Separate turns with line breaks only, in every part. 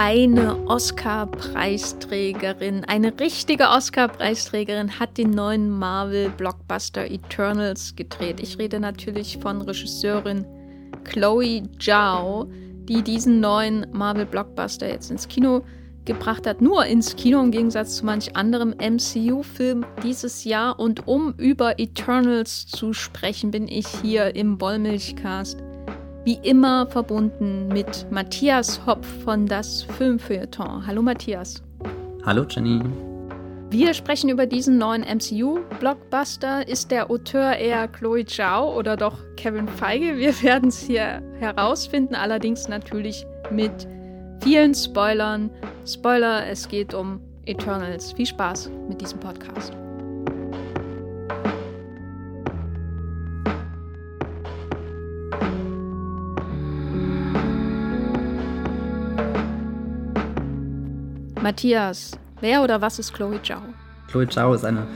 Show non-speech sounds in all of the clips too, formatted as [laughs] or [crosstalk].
Eine Oscar-Preisträgerin, eine richtige Oscar-Preisträgerin hat den neuen Marvel-Blockbuster Eternals gedreht. Ich rede natürlich von Regisseurin Chloe Zhao, die diesen neuen Marvel-Blockbuster jetzt ins Kino gebracht hat. Nur ins Kino im Gegensatz zu manch anderem MCU-Film dieses Jahr. Und um über Eternals zu sprechen, bin ich hier im Wollmilchcast wie immer verbunden mit Matthias Hopf von das Filmfeuilleton. Hallo Matthias.
Hallo Jenny.
Wir sprechen über diesen neuen MCU-Blockbuster. Ist der Auteur eher Chloe Zhao oder doch Kevin Feige? Wir [laughs] werden es hier herausfinden, allerdings natürlich mit vielen Spoilern. Spoiler, es geht um Eternals. Viel Spaß mit diesem Podcast. Matthias, wer oder was ist Chloe Zhao?
Chloe Zhao ist eine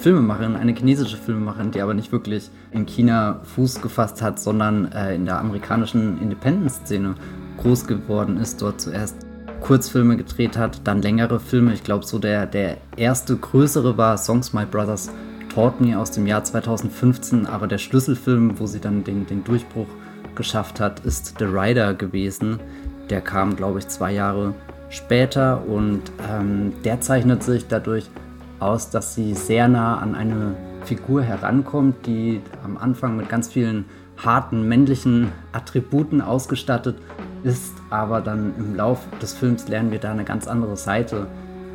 Filmemacherin, eine chinesische Filmemacherin, die aber nicht wirklich in China Fuß gefasst hat, sondern äh, in der amerikanischen Independent-Szene groß geworden ist, dort zuerst Kurzfilme gedreht hat, dann längere Filme. Ich glaube, so der, der erste größere war Songs My Brothers Taught Me aus dem Jahr 2015, aber der Schlüsselfilm, wo sie dann den, den Durchbruch geschafft hat, ist The Rider gewesen. Der kam, glaube ich, zwei Jahre später und ähm, der zeichnet sich dadurch aus, dass sie sehr nah an eine Figur herankommt, die am Anfang mit ganz vielen harten männlichen Attributen ausgestattet ist, aber dann im Laufe des Films lernen wir da eine ganz andere Seite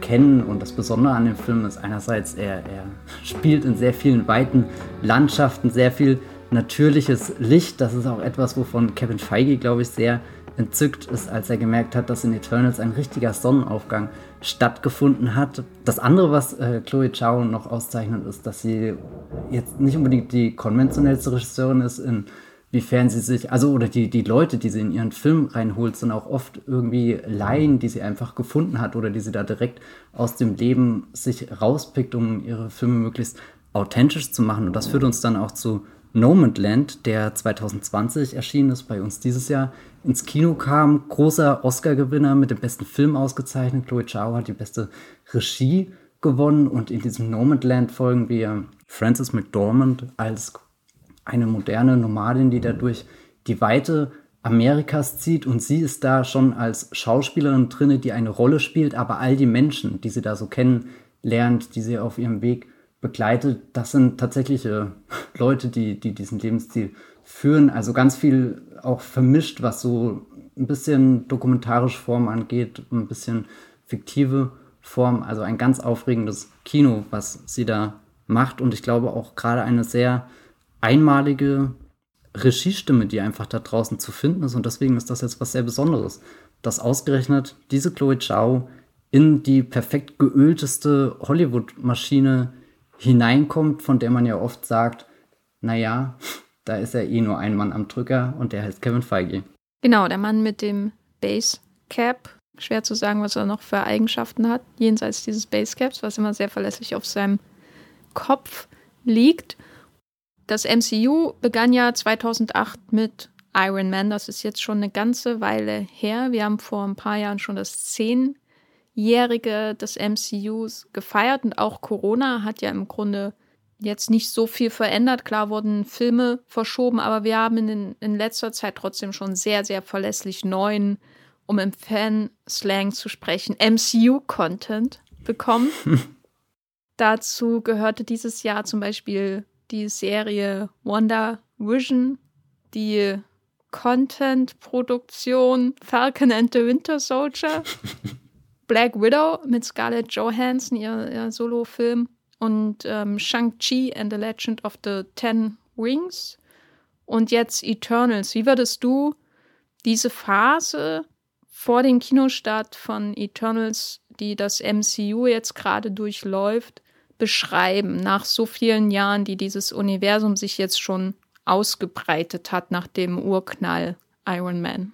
kennen und das Besondere an dem Film ist einerseits, er, er [laughs] spielt in sehr vielen weiten Landschaften, sehr viel natürliches Licht. Das ist auch etwas, wovon Kevin Feige, glaube ich, sehr entzückt ist, als er gemerkt hat, dass in Eternals ein richtiger Sonnenaufgang stattgefunden hat. Das andere, was äh, Chloe Zhao noch auszeichnet, ist, dass sie jetzt nicht unbedingt die konventionellste Regisseurin ist, inwiefern sie sich, also oder die, die Leute, die sie in ihren Film reinholt, sind auch oft irgendwie Laien, die sie einfach gefunden hat oder die sie da direkt aus dem Leben sich rauspickt, um ihre Filme möglichst authentisch zu machen. Und das führt uns dann auch zu Nomadland, der 2020 erschienen ist, bei uns dieses Jahr ins Kino kam. Großer Oscar-Gewinner mit dem besten Film ausgezeichnet. Chloe Zhao hat die beste Regie gewonnen und in diesem Nomadland folgen wir Frances McDormand als eine moderne Nomadin, die dadurch die Weite Amerikas zieht und sie ist da schon als Schauspielerin drinne, die eine Rolle spielt, aber all die Menschen, die sie da so kennenlernt, die sie auf ihrem Weg begleitet, das sind tatsächliche Leute, die, die diesen Lebensstil führen. Also ganz viel auch vermischt, was so ein bisschen dokumentarische Form angeht, ein bisschen fiktive Form. Also ein ganz aufregendes Kino, was sie da macht. Und ich glaube auch gerade eine sehr einmalige Regiestimme, die einfach da draußen zu finden ist. Und deswegen ist das jetzt was sehr Besonderes, dass ausgerechnet diese Chloe Zhao in die perfekt geölteste Hollywood-Maschine hineinkommt, von der man ja oft sagt, naja, da ist ja eh nur ein Mann am Drücker und der heißt Kevin Feige.
Genau, der Mann mit dem Basecap. Schwer zu sagen, was er noch für Eigenschaften hat, jenseits dieses Basecaps, was immer sehr verlässlich auf seinem Kopf liegt. Das MCU begann ja 2008 mit Iron Man. Das ist jetzt schon eine ganze Weile her. Wir haben vor ein paar Jahren schon das 10 Jährige des MCUs gefeiert und auch Corona hat ja im Grunde jetzt nicht so viel verändert. Klar wurden Filme verschoben, aber wir haben in, in letzter Zeit trotzdem schon sehr, sehr verlässlich neuen, um im Fan-Slang zu sprechen, MCU-Content bekommen. [laughs] Dazu gehörte dieses Jahr zum Beispiel die Serie Wonder Vision, die Content-Produktion Falcon and the Winter Soldier [laughs] Black Widow mit Scarlett Johansson, ihr, ihr Solo-Film, und ähm, Shang-Chi and the Legend of the Ten Rings und jetzt Eternals. Wie würdest du diese Phase vor dem Kinostart von Eternals, die das MCU jetzt gerade durchläuft, beschreiben, nach so vielen Jahren, die dieses Universum sich jetzt schon ausgebreitet hat nach dem Urknall Iron Man?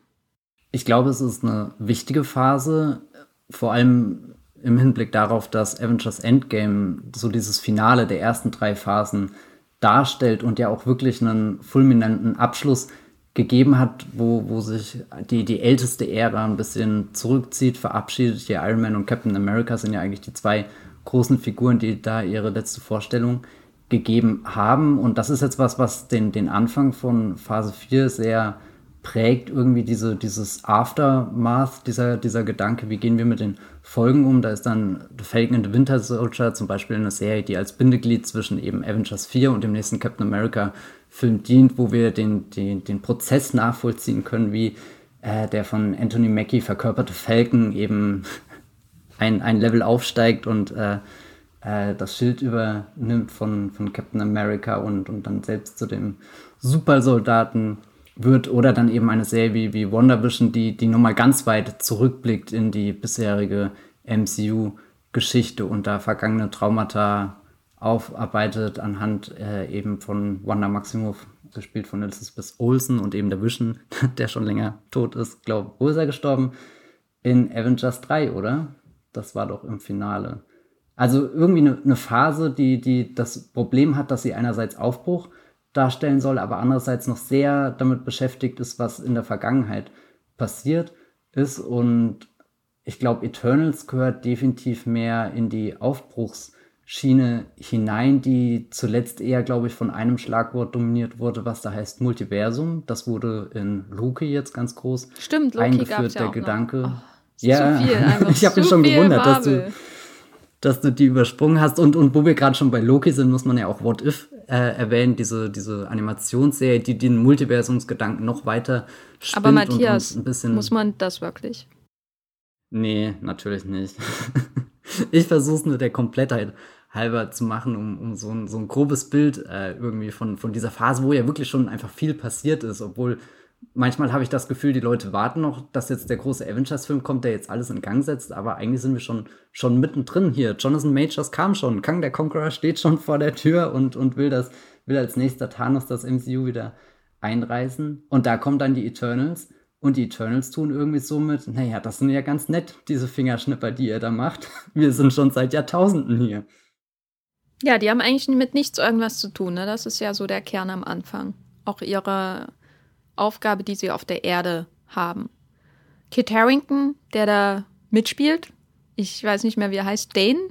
Ich glaube, es ist eine wichtige Phase vor allem im Hinblick darauf, dass Avengers Endgame so dieses Finale der ersten drei Phasen darstellt und ja auch wirklich einen fulminanten Abschluss gegeben hat, wo, wo sich die, die älteste Ära ein bisschen zurückzieht, verabschiedet. Hier Iron Man und Captain America sind ja eigentlich die zwei großen Figuren, die da ihre letzte Vorstellung gegeben haben. Und das ist jetzt was, was den, den Anfang von Phase 4 sehr prägt, irgendwie diese, dieses Aftermath, dieser, dieser Gedanke, wie gehen wir mit den Folgen um. Da ist dann The Falcon and the Winter Soldier zum Beispiel eine Serie, die als Bindeglied zwischen eben Avengers 4 und dem nächsten Captain America Film dient, wo wir den, den, den Prozess nachvollziehen können, wie äh, der von Anthony Mackie verkörperte Falcon eben [laughs] ein, ein Level aufsteigt und äh, äh, das Schild übernimmt von, von Captain America und, und dann selbst zu dem Supersoldaten wird oder dann eben eine Serie wie, wie WandaVision, die, die nochmal ganz weit zurückblickt in die bisherige MCU-Geschichte und da vergangene Traumata aufarbeitet anhand äh, eben von Wanda Maximoff, gespielt von Elizabeth Olsen und eben der Vision, [laughs] der schon länger tot ist. Glaube, wo ist er gestorben? In Avengers 3, oder? Das war doch im Finale. Also irgendwie eine, eine Phase, die, die das Problem hat, dass sie einerseits Aufbruch darstellen soll, aber andererseits noch sehr damit beschäftigt ist, was in der Vergangenheit passiert ist. Und ich glaube, Eternals gehört definitiv mehr in die Aufbruchsschiene hinein, die zuletzt eher, glaube ich, von einem Schlagwort dominiert wurde, was da heißt Multiversum. Das wurde in Loki jetzt ganz groß
Stimmt, Loki eingeführt, der
ja Gedanke.
Oh, ja,
viel, [laughs] ich habe mich schon gewundert, dass du dass du die übersprungen hast. Und, und wo wir gerade schon bei Loki sind, muss man ja auch What If äh, erwähnen, diese, diese Animationsserie, die den Multiversumsgedanken noch weiter
spinnt. Aber Matthias, muss man das wirklich?
Nee, natürlich nicht. [laughs] ich versuche es nur der Komplettheit halber zu machen, um, um so, ein, so ein grobes Bild äh, irgendwie von, von dieser Phase, wo ja wirklich schon einfach viel passiert ist, obwohl manchmal habe ich das Gefühl, die Leute warten noch, dass jetzt der große Avengers-Film kommt, der jetzt alles in Gang setzt, aber eigentlich sind wir schon, schon mittendrin hier. Jonathan Majors kam schon, Kang der Conqueror steht schon vor der Tür und, und will, das, will als nächster Thanos das MCU wieder einreißen. Und da kommen dann die Eternals. Und die Eternals tun irgendwie so mit, naja, das sind ja ganz nett, diese Fingerschnipper, die ihr da macht. [laughs] Wir sind schon seit Jahrtausenden hier.
Ja, die haben eigentlich mit nichts irgendwas zu tun. Ne? Das ist ja so der Kern am Anfang. Auch ihre Aufgabe, die sie auf der Erde haben. Kit Harrington, der da mitspielt, ich weiß nicht mehr, wie er heißt, Dane.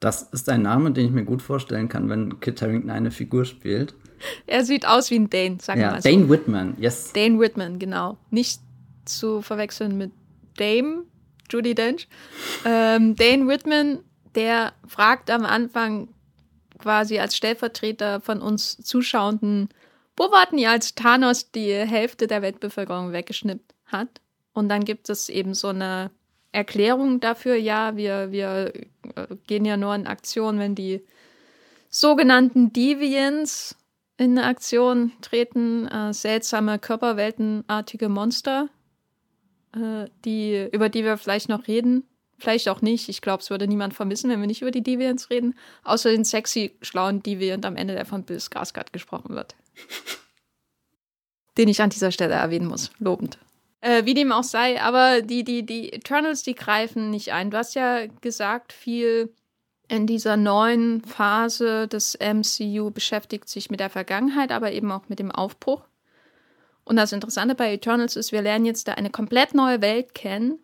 Das ist ein Name, den ich mir gut vorstellen kann, wenn Kit Harrington eine Figur spielt. [laughs]
Er sieht aus wie ein Dane, sagen
wir
mal
so. Dane Whitman, yes.
Dane Whitman, genau. Nicht zu verwechseln mit Dame, Judy Dench. Ähm, Dane Whitman, der fragt am Anfang quasi als Stellvertreter von uns Zuschauenden, wo warten ihr, als Thanos die Hälfte der Weltbevölkerung weggeschnippt hat? Und dann gibt es eben so eine Erklärung dafür, ja, wir, wir äh, gehen ja nur in Aktion, wenn die sogenannten Deviants in Aktion treten, äh, seltsame körperweltenartige Monster, äh, die, über die wir vielleicht noch reden, vielleicht auch nicht. Ich glaube, es würde niemand vermissen, wenn wir nicht über die Deviants reden, außer den sexy, schlauen Deviant am Ende, der von Bill Skarsgård gesprochen wird. [laughs] Den ich an dieser Stelle erwähnen muss. Lobend. Äh, wie dem auch sei, aber die, die, die Eternals, die greifen nicht ein. Du hast ja gesagt, viel in dieser neuen Phase des MCU beschäftigt sich mit der Vergangenheit, aber eben auch mit dem Aufbruch. Und das Interessante bei Eternals ist, wir lernen jetzt da eine komplett neue Welt kennen,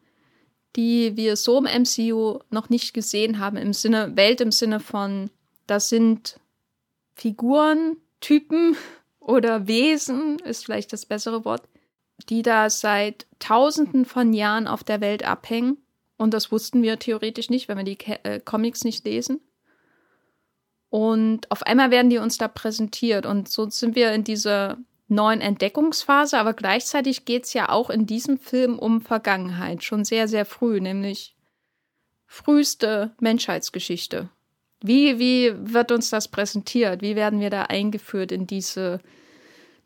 die wir so im MCU noch nicht gesehen haben. Im Sinne, Welt im Sinne von, das sind Figuren, Typen, oder Wesen ist vielleicht das bessere Wort, die da seit Tausenden von Jahren auf der Welt abhängen. Und das wussten wir theoretisch nicht, wenn wir die äh, Comics nicht lesen. Und auf einmal werden die uns da präsentiert. Und so sind wir in dieser neuen Entdeckungsphase. Aber gleichzeitig geht es ja auch in diesem Film um Vergangenheit. Schon sehr, sehr früh, nämlich früheste Menschheitsgeschichte. Wie, wie wird uns das präsentiert? Wie werden wir da eingeführt in diese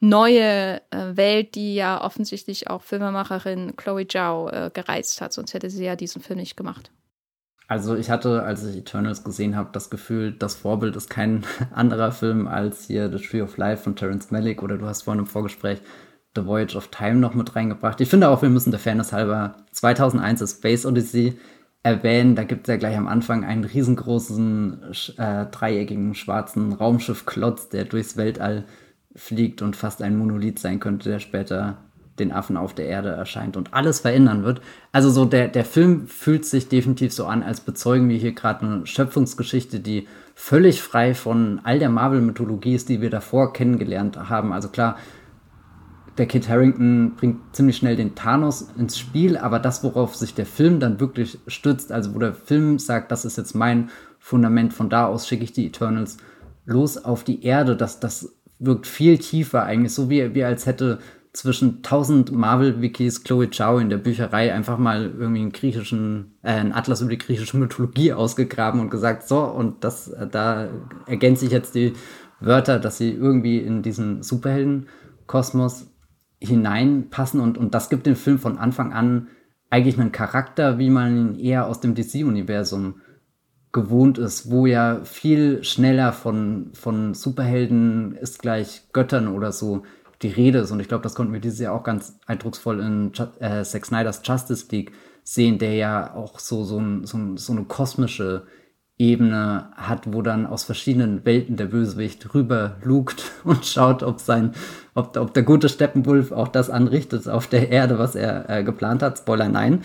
neue äh, Welt, die ja offensichtlich auch Filmemacherin Chloe Zhao äh, gereizt hat? Sonst hätte sie ja diesen Film nicht gemacht.
Also ich hatte, als ich Eternals gesehen habe, das Gefühl, das Vorbild ist kein [laughs] anderer Film als hier The Tree of Life von Terence Malick oder du hast vorhin im Vorgespräch The Voyage of Time noch mit reingebracht. Ich finde auch, wir müssen der Fairness halber 2001 A Space Odyssey erwähnen. Da gibt es ja gleich am Anfang einen riesengroßen, äh, dreieckigen, schwarzen Raumschiff-Klotz, der durchs Weltall fliegt und fast ein Monolith sein könnte, der später den Affen auf der Erde erscheint und alles verändern wird. Also so der, der Film fühlt sich definitiv so an, als bezeugen wir hier gerade eine Schöpfungsgeschichte, die völlig frei von all der Marvel-Mythologie ist, die wir davor kennengelernt haben. Also klar, der Kit Harrington bringt ziemlich schnell den Thanos ins Spiel, aber das, worauf sich der Film dann wirklich stützt, also wo der Film sagt, das ist jetzt mein Fundament, von da aus schicke ich die Eternals los auf die Erde, das, das wirkt viel tiefer eigentlich, so wie, wie als hätte zwischen 1000 Marvel-Wikis Chloe Zhao in der Bücherei einfach mal irgendwie einen griechischen, äh, einen Atlas über die griechische Mythologie ausgegraben und gesagt, so, und das, äh, da ergänze ich jetzt die Wörter, dass sie irgendwie in diesen Superhelden-Kosmos hineinpassen und, und das gibt dem Film von Anfang an eigentlich einen Charakter, wie man ihn eher aus dem DC-Universum gewohnt ist, wo ja viel schneller von, von Superhelden ist gleich Göttern oder so die Rede ist. Und ich glaube, das konnten wir dieses Jahr auch ganz eindrucksvoll in äh, Zack Snyder's Justice League sehen, der ja auch so, so, ein, so, ein, so eine kosmische Ebene hat, wo dann aus verschiedenen Welten der Bösewicht rüber lugt [laughs] und schaut, ob sein, ob, ob der gute Steppenwolf auch das anrichtet auf der Erde, was er äh, geplant hat. Spoiler nein.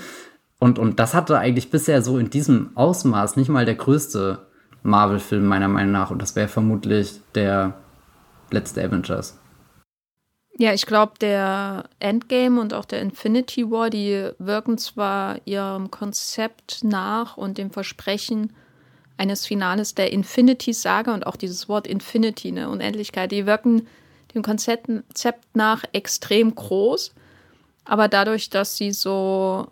Und, und das hatte eigentlich bisher so in diesem Ausmaß nicht mal der größte Marvel-Film meiner Meinung nach. Und das wäre vermutlich der letzte Avengers.
Ja, ich glaube, der Endgame und auch der Infinity War, die wirken zwar ihrem Konzept nach und dem Versprechen eines Finales der Infinity-Saga und auch dieses Wort Infinity, eine Unendlichkeit, die wirken dem Konzept nach extrem groß. Aber dadurch, dass sie so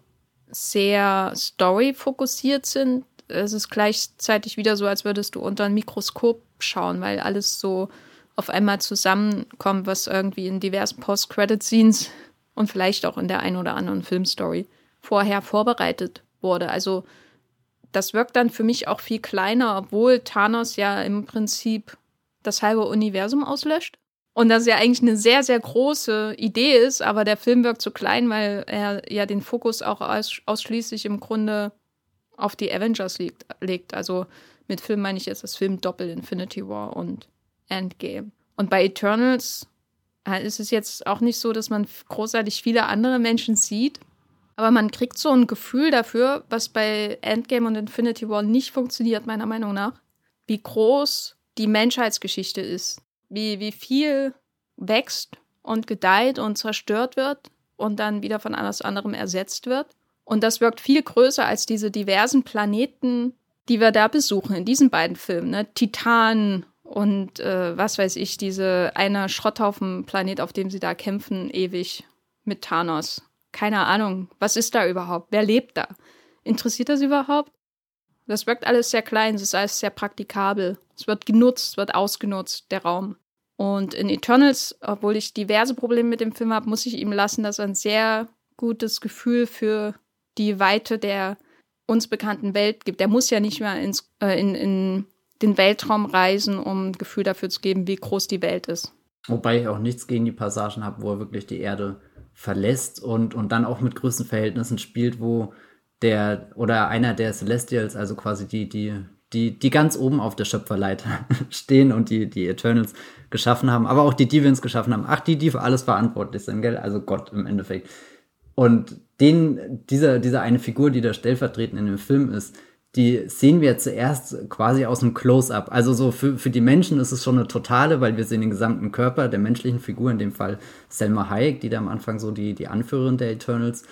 sehr story-fokussiert sind, ist es gleichzeitig wieder so, als würdest du unter ein Mikroskop schauen, weil alles so auf einmal zusammenkommt, was irgendwie in diversen Post-Credit-Scenes und vielleicht auch in der einen oder anderen Filmstory vorher vorbereitet wurde. Also das wirkt dann für mich auch viel kleiner, obwohl Thanos ja im Prinzip das halbe Universum auslöscht. Und das ja eigentlich eine sehr, sehr große Idee ist, aber der Film wirkt zu klein, weil er ja den Fokus auch aus, ausschließlich im Grunde auf die Avengers liegt, legt. Also mit Film meine ich jetzt das Film Doppel Infinity War und Endgame. Und bei Eternals äh, ist es jetzt auch nicht so, dass man großartig viele andere Menschen sieht, aber man kriegt so ein Gefühl dafür, was bei Endgame und Infinity War nicht funktioniert, meiner Meinung nach, wie groß die Menschheitsgeschichte ist, wie, wie viel wächst und gedeiht und zerstört wird und dann wieder von alles anderem ersetzt wird. Und das wirkt viel größer als diese diversen Planeten, die wir da besuchen in diesen beiden Filmen. Ne? Titan und äh, was weiß ich, diese eine Schrotthaufen-Planet, auf dem sie da kämpfen, ewig mit Thanos keine Ahnung, was ist da überhaupt? Wer lebt da? Interessiert das überhaupt? Das wirkt alles sehr klein, es ist alles sehr praktikabel. Es wird genutzt, wird ausgenutzt, der Raum. Und in Eternals, obwohl ich diverse Probleme mit dem Film habe, muss ich ihm lassen, dass er ein sehr gutes Gefühl für die Weite der uns bekannten Welt gibt. Er muss ja nicht mehr ins, äh, in, in den Weltraum reisen, um ein Gefühl dafür zu geben, wie groß die Welt ist.
Wobei ich auch nichts gegen die Passagen habe, wo er wirklich die Erde verlässt und, und dann auch mit Größenverhältnissen spielt, wo der oder einer der Celestials, also quasi die, die, die, die ganz oben auf der Schöpferleiter [laughs] stehen und die, die Eternals geschaffen haben, aber auch die Deviants geschaffen haben. Ach, die, die für alles verantwortlich sind, gell? Also Gott im Endeffekt. Und den, dieser, dieser eine Figur, die da stellvertretend in dem Film ist, die sehen wir zuerst quasi aus dem Close-up. Also so für, für die Menschen ist es schon eine totale, weil wir sehen den gesamten Körper der menschlichen Figur, in dem Fall Selma Hayek, die da am Anfang so die, die Anführerin der Eternals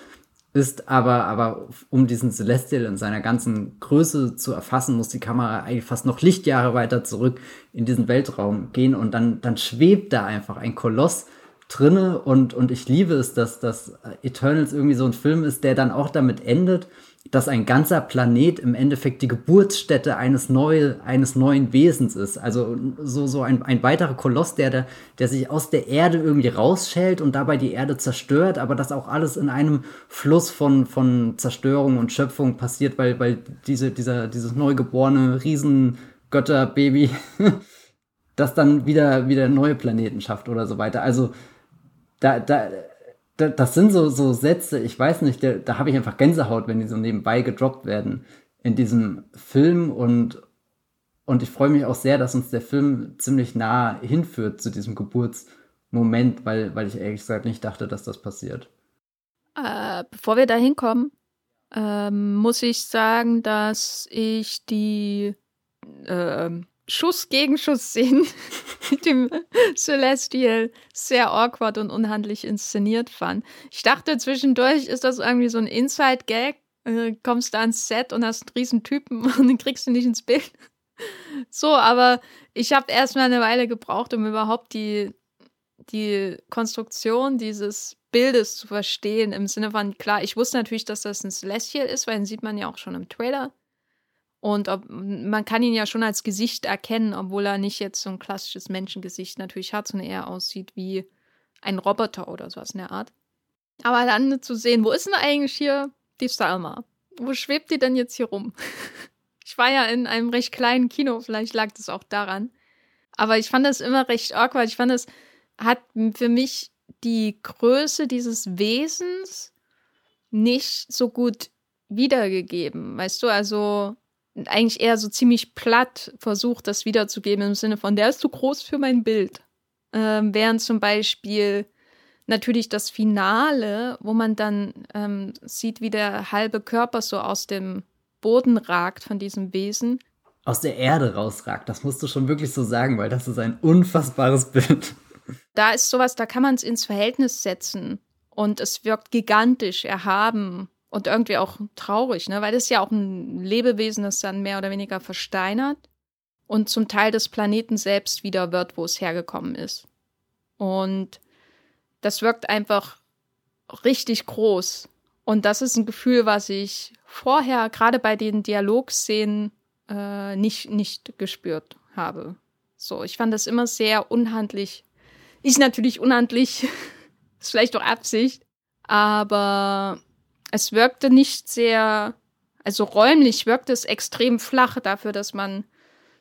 ist. Aber, aber um diesen Celestial in seiner ganzen Größe zu erfassen, muss die Kamera eigentlich fast noch Lichtjahre weiter zurück in diesen Weltraum gehen und dann, dann schwebt da einfach ein Koloss drinne und, und ich liebe es, dass, dass Eternals irgendwie so ein Film ist, der dann auch damit endet, dass ein ganzer Planet im Endeffekt die Geburtsstätte eines, neue, eines neuen Wesens ist. Also so, so ein, ein weiterer Koloss, der, der, der sich aus der Erde irgendwie rausschält und dabei die Erde zerstört, aber das auch alles in einem Fluss von, von Zerstörung und Schöpfung passiert, weil, weil diese, dieser, dieses neugeborene Riesengötterbaby [laughs] das dann wieder, wieder neue Planeten schafft oder so weiter. Also da, da, das sind so, so Sätze, ich weiß nicht, da, da habe ich einfach Gänsehaut, wenn die so nebenbei gedroppt werden in diesem Film und Und ich freue mich auch sehr, dass uns der Film ziemlich nah hinführt zu diesem Geburtsmoment, weil, weil ich ehrlich gesagt nicht dachte, dass das passiert.
Äh, bevor wir da hinkommen, ähm, muss ich sagen, dass ich die äh, Schuss gegen Schuss szenen [laughs] mit dem Celestial sehr awkward und unhandlich inszeniert fand. Ich dachte zwischendurch, ist das irgendwie so ein Inside-Gag? Äh, kommst da ans Set und hast einen riesen Typen [laughs] und den kriegst du nicht ins Bild. So, aber ich habe erstmal eine Weile gebraucht, um überhaupt die, die Konstruktion dieses Bildes zu verstehen. Im Sinne von, klar, ich wusste natürlich, dass das ein Celestial ist, weil den sieht man ja auch schon im Trailer. Und ob, man kann ihn ja schon als Gesicht erkennen, obwohl er nicht jetzt so ein klassisches Menschengesicht natürlich hat, sondern eher aussieht wie ein Roboter oder sowas in der Art. Aber dann zu sehen, wo ist denn eigentlich hier die Salma? Wo schwebt die denn jetzt hier rum? [laughs] Ich war ja in einem recht kleinen Kino, vielleicht lag das auch daran. Aber ich fand das immer recht awkward. Ich fand, es hat für mich die Größe dieses Wesens nicht so gut wiedergegeben. Weißt du, also eigentlich eher so ziemlich platt versucht, das wiederzugeben im Sinne von, der ist zu groß für mein Bild. Ähm, während zum Beispiel natürlich das Finale, wo man dann ähm, sieht, wie der halbe Körper so aus dem Boden ragt von diesem Wesen.
Aus der Erde rausragt, das musst du schon wirklich so sagen, weil das ist ein unfassbares [laughs] Bild.
Da ist sowas, da kann man es ins Verhältnis setzen und es wirkt gigantisch, erhaben und irgendwie auch traurig, ne? weil das ist ja auch ein Lebewesen, das dann mehr oder weniger versteinert und zum Teil des Planeten selbst wieder wird, wo es hergekommen ist. Und das wirkt einfach richtig groß. Und das ist ein Gefühl, was ich vorher gerade bei den Dialogszenen äh, nicht, nicht gespürt habe. So, ich fand das immer sehr unhandlich ist natürlich unhandlich, [laughs] ist vielleicht auch Absicht, aber es wirkte nicht sehr, also räumlich wirkte es extrem flach dafür, dass man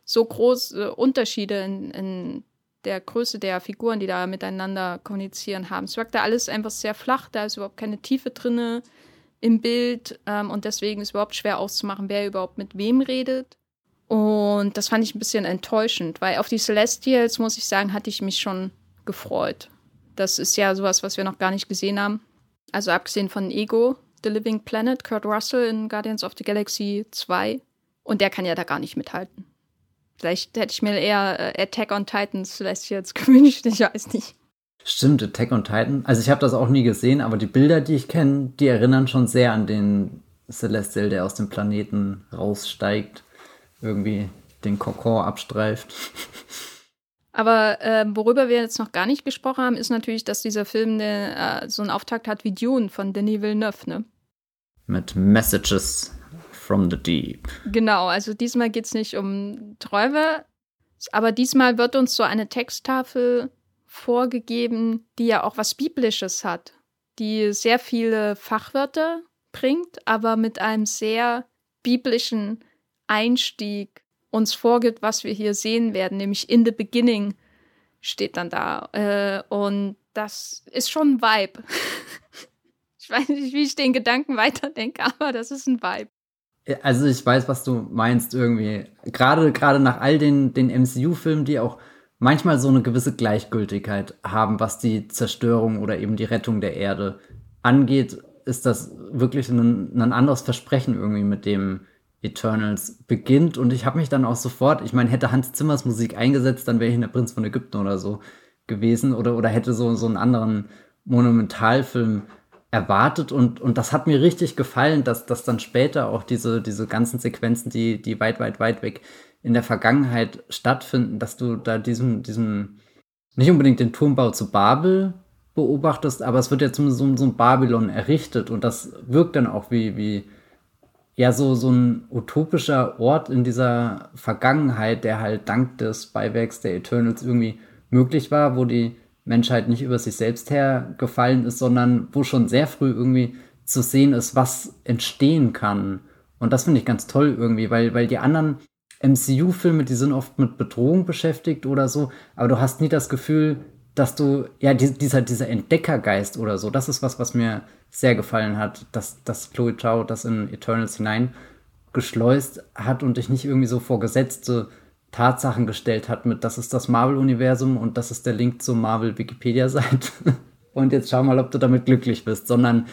so große Unterschiede in, in der Größe der Figuren, die da miteinander kommunizieren haben. Es wirkte alles einfach sehr flach, da ist überhaupt keine Tiefe drin im Bild ähm, und deswegen ist überhaupt schwer auszumachen, wer überhaupt mit wem redet. Und das fand ich ein bisschen enttäuschend, weil auf die Celestials, muss ich sagen, hatte ich mich schon gefreut. Das ist ja sowas, was wir noch gar nicht gesehen haben. Also abgesehen von Ego, The Living Planet, Kurt Russell in Guardians of the Galaxy 2. Und der kann ja da gar nicht mithalten. Vielleicht hätte ich mir eher äh, Attack on Titans vielleicht jetzt [laughs] gewünscht, ich weiß nicht.
Stimmt, Attack on Titan. Also ich habe das auch nie gesehen, aber die Bilder, die ich kenne, die erinnern schon sehr an den Celestial, der aus dem Planeten raussteigt, irgendwie den Kokon abstreift. [laughs]
Aber äh, worüber wir jetzt noch gar nicht gesprochen haben, ist natürlich, dass dieser Film ne, äh, so einen Auftakt hat wie Dune von Denis Villeneuve, ne?
Mit Messages from the Deep.
Genau, also diesmal geht es nicht um Träume, aber diesmal wird uns so eine Texttafel vorgegeben, die ja auch was Biblisches hat, die sehr viele Fachwörter bringt, aber mit einem sehr biblischen Einstieg uns vorgibt, was wir hier sehen werden, nämlich in the beginning steht dann da. Äh, und das ist schon ein Vibe. [laughs] ich weiß nicht, wie ich den Gedanken weiterdenke, [laughs] aber das ist ein Vibe.
Also ich weiß, was du meinst irgendwie. Gerade gerade nach all den, den MCU-Filmen, die auch manchmal so eine gewisse Gleichgültigkeit haben, was die Zerstörung oder eben die Rettung der Erde angeht, ist das wirklich ein, ein anderes Versprechen irgendwie mit dem Eternals beginnt. Und ich habe mich dann auch sofort, ich meine, hätte Hans Zimmers Musik eingesetzt, dann wäre ich in der Prinz von Ägypten oder so gewesen oder, oder hätte so, so einen anderen Monumentalfilm erwartet und, und das hat mir richtig gefallen, dass, dass dann später auch diese, diese ganzen Sequenzen, die, die weit, weit, weit weg in der Vergangenheit stattfinden, dass du da diesen, diesen, nicht unbedingt den Turmbau zu Babel beobachtest, aber es wird ja zumindest so, so ein Babylon errichtet und das wirkt dann auch wie, wie ja so, so ein utopischer Ort in dieser Vergangenheit, der halt dank des Beiwerks der Eternals irgendwie möglich war, wo die Menschheit nicht über sich selbst hergefallen ist, sondern wo schon sehr früh irgendwie zu sehen ist, was entstehen kann. Und das finde ich ganz toll irgendwie, weil, weil die anderen MCU-Filme, die sind oft mit Bedrohung beschäftigt oder so, aber du hast nie das Gefühl, dass du, ja, dieser, dieser Entdeckergeist oder so, das ist was, was mir sehr gefallen hat, dass, dass Chloe Zhao das in Eternals hineingeschleust hat und dich nicht irgendwie so vor gesetzte Tatsachen gestellt hat mit, das ist das Marvel-Universum und das ist der Link zur Marvel-Wikipedia-Seite. [laughs] und jetzt schau mal, ob du damit glücklich bist, sondern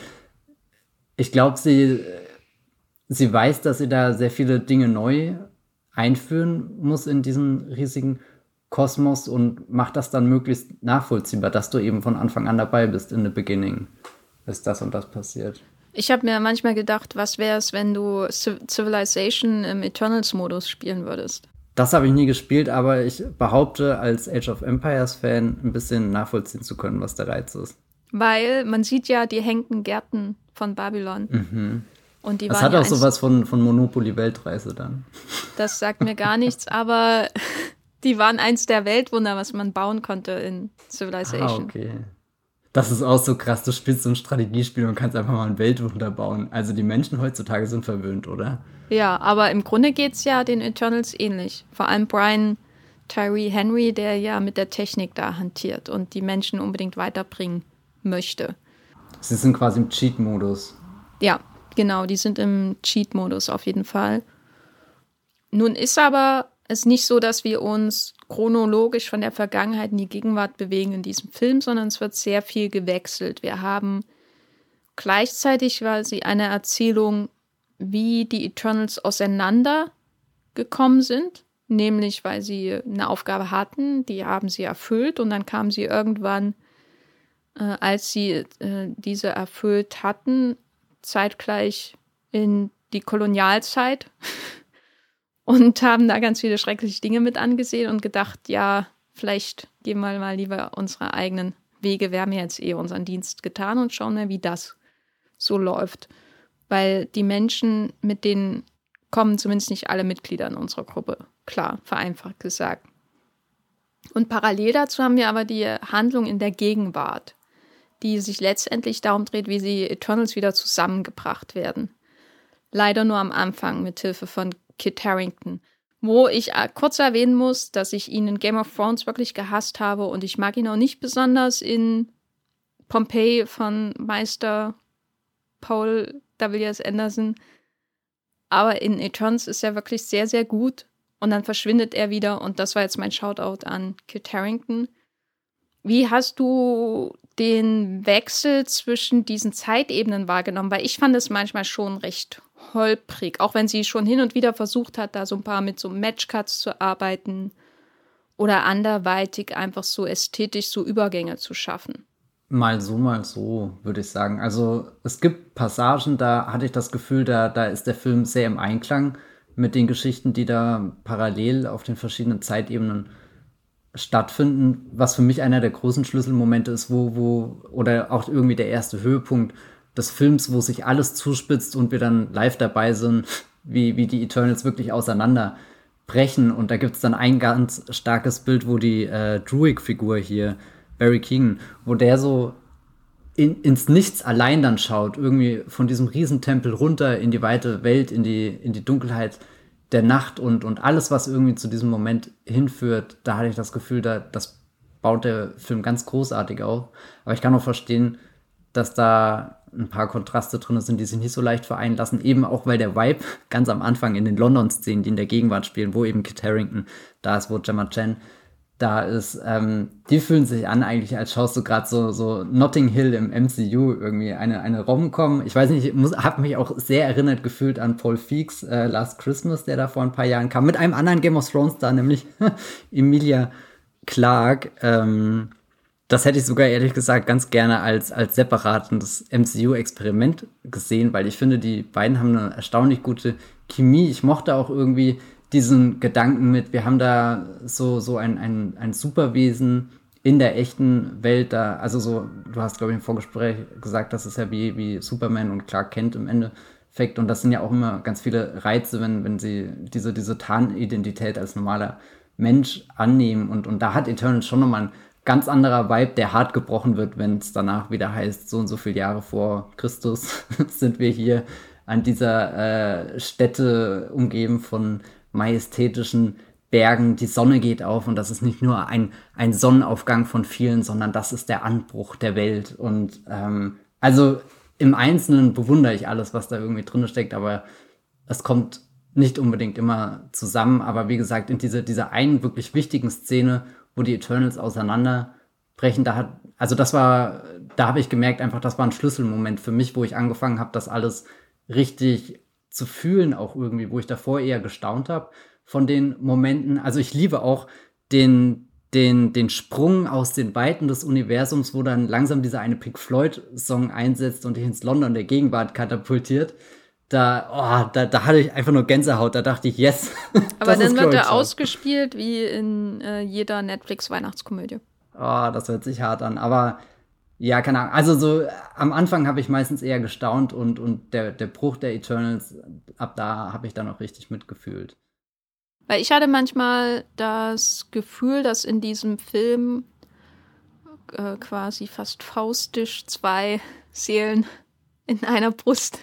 ich glaube, sie, sie weiß, dass sie da sehr viele Dinge neu einführen muss in diesen riesigen Kosmos und macht das dann möglichst nachvollziehbar, dass du eben von Anfang an dabei bist in the beginning, ist das und das passiert.
Ich habe mir manchmal gedacht, was wäre es, wenn du Civilization im Eternals-Modus spielen würdest?
Das habe ich nie gespielt, aber ich behaupte, als Age of Empires-Fan ein bisschen nachvollziehen zu können, was der Reiz ist.
Weil man sieht ja die hängenden Gärten von Babylon.
Mhm.
Und die
das hat
ja
auch sowas von, von Monopoly-Weltreise dann. [laughs]
Das sagt mir gar nichts, aber [laughs] die waren eins der Weltwunder, was man bauen konnte in
Ah,
Civilization.
okay. Das ist auch so krass, du spielst so ein Strategiespiel und kannst einfach mal ein Weltwunder bauen. Also die Menschen heutzutage sind verwöhnt, oder?
Ja, aber im Grunde geht's ja den Eternals ähnlich. Vor allem Brian Tyree Henry, der ja mit der Technik da hantiert und die Menschen unbedingt weiterbringen möchte.
Sie sind quasi im Cheat-Modus.
Ja, genau, die sind im Cheat-Modus auf jeden Fall. Nun ist aber es nicht so, dass wir uns chronologisch von der Vergangenheit in die Gegenwart bewegen in diesem Film, sondern es wird sehr viel gewechselt. Wir haben gleichzeitig quasi eine Erzählung, wie die Eternals auseinandergekommen sind, nämlich weil sie eine Aufgabe hatten, die haben sie erfüllt und dann kamen sie irgendwann, äh, als sie äh, diese erfüllt hatten, zeitgleich in die Kolonialzeit [laughs] und haben da ganz viele schreckliche Dinge mit angesehen und gedacht, ja, vielleicht gehen wir mal lieber unsere eigenen Wege. Wir haben jetzt eh unseren Dienst getan und schauen mal, wie das so läuft. Weil die Menschen, mit denen kommen zumindest nicht alle Mitglieder in unserer Gruppe. Klar, vereinfacht gesagt. Und parallel dazu haben wir aber die Handlung in der Gegenwart, die sich letztendlich darum dreht, wie die Eternals wieder zusammengebracht werden. Leider nur am Anfang mit Hilfe von Kit Harrington. Wo ich äh, kurz erwähnen muss, dass ich ihn in Game of Thrones wirklich gehasst habe und ich mag ihn auch nicht besonders in Pompeii von Meister Paul W.S. Anderson. Aber in Eternals ist er wirklich sehr, sehr gut. Und dann verschwindet er wieder. Und das war jetzt mein Shoutout an Kit Harrington. Wie hast du den Wechsel zwischen diesen Zeitebenen wahrgenommen? Weil ich fand es manchmal schon recht holprig, auch wenn sie schon hin und wieder versucht hat, da so ein paar mit so Matchcuts zu arbeiten oder anderweitig einfach so ästhetisch so Übergänge zu schaffen.
Mal so, mal so, würde ich sagen. Also es gibt Passagen, da hatte ich das Gefühl, da, da ist der Film sehr im Einklang mit den Geschichten, die da parallel auf den verschiedenen Zeitebenen stattfinden, was für mich einer der großen Schlüsselmomente ist, wo, wo, oder auch irgendwie der erste Höhepunkt des Films, wo sich alles zuspitzt und wir dann live dabei sind, wie, wie die Eternals wirklich auseinanderbrechen. Und da gibt es dann ein ganz starkes Bild, wo die äh, Druid-Figur hier, Barry Keegan, wo der so in, ins Nichts allein dann schaut, irgendwie von diesem Riesentempel runter in die weite Welt, in die, in die Dunkelheit der Nacht und, und alles, was irgendwie zu diesem Moment hinführt, da hatte ich das Gefühl, da, das baut der Film ganz großartig auf. Aber ich kann auch verstehen, dass da ein paar Kontraste drin sind, die sich nicht so leicht vereinen lassen, eben auch weil der Vibe [laughs] ganz am Anfang in den London-Szenen, die in der Gegenwart spielen, wo eben Kit Harington da ist, wo Gemma Chen da ist, ähm, die fühlen sich an eigentlich, als schaust du gerade so, so Notting Hill im MCU irgendwie, eine, eine Rom-Com. Ich weiß nicht, ich habe mich auch sehr erinnert gefühlt an Paul Feeks äh, Last Christmas, der da vor ein paar Jahren kam, mit einem anderen Game of Thrones da, nämlich [laughs] Emilia Clarke. Ähm, das hätte ich sogar ehrlich gesagt ganz gerne als, als separates MCU-Experiment gesehen, weil ich finde, die beiden haben eine erstaunlich gute Chemie. Ich mochte auch irgendwie diesen Gedanken mit, wir haben da so, so ein, ein, ein Superwesen in der echten Welt da, also so, du hast, glaube ich, im Vorgespräch gesagt, das ist ja wie, wie Superman und Clark Kent im Endeffekt. Und das sind ja auch immer ganz viele Reize, wenn, wenn sie diese, diese Tarnidentität als normaler Mensch annehmen. Und, und da hat Eternal schon nochmal ein ganz anderer Vibe, der hart gebrochen wird, wenn es danach wieder heißt, so und so viele Jahre vor Christus [laughs] sind wir hier an dieser äh, Stätte umgeben von majestätischen Bergen. Die Sonne geht auf und das ist nicht nur ein, ein Sonnenaufgang von vielen, sondern das ist der Anbruch der Welt. Und ähm, also im Einzelnen bewundere ich alles, was da irgendwie drin steckt, aber es kommt nicht unbedingt immer zusammen, aber wie gesagt, in diese, dieser einen wirklich wichtigen Szene, wo die Eternals auseinanderbrechen, da hat, also das war, da habe ich gemerkt, einfach, das war ein Schlüsselmoment für mich, wo ich angefangen habe, das alles richtig zu fühlen, auch irgendwie, wo ich davor eher gestaunt habe von den Momenten. Also ich liebe auch den, den, den Sprung aus den Weiten des Universums, wo dann langsam dieser eine Pink Floyd-Song einsetzt und dich ins London der Gegenwart katapultiert. Da, oh, da, da hatte ich einfach nur Gänsehaut. Da dachte ich, yes. [laughs]
Aber dann wird er ausgespielt wie in äh, jeder Netflix-Weihnachtskomödie.
Oh, das hört sich hart an. Aber ja, keine Ahnung. Also so am Anfang habe ich meistens eher gestaunt und, und der, der Bruch der Eternals, ab da habe ich dann auch richtig mitgefühlt.
Weil ich hatte manchmal das Gefühl, dass in diesem Film äh, quasi fast faustisch zwei [laughs] Seelen in einer Brust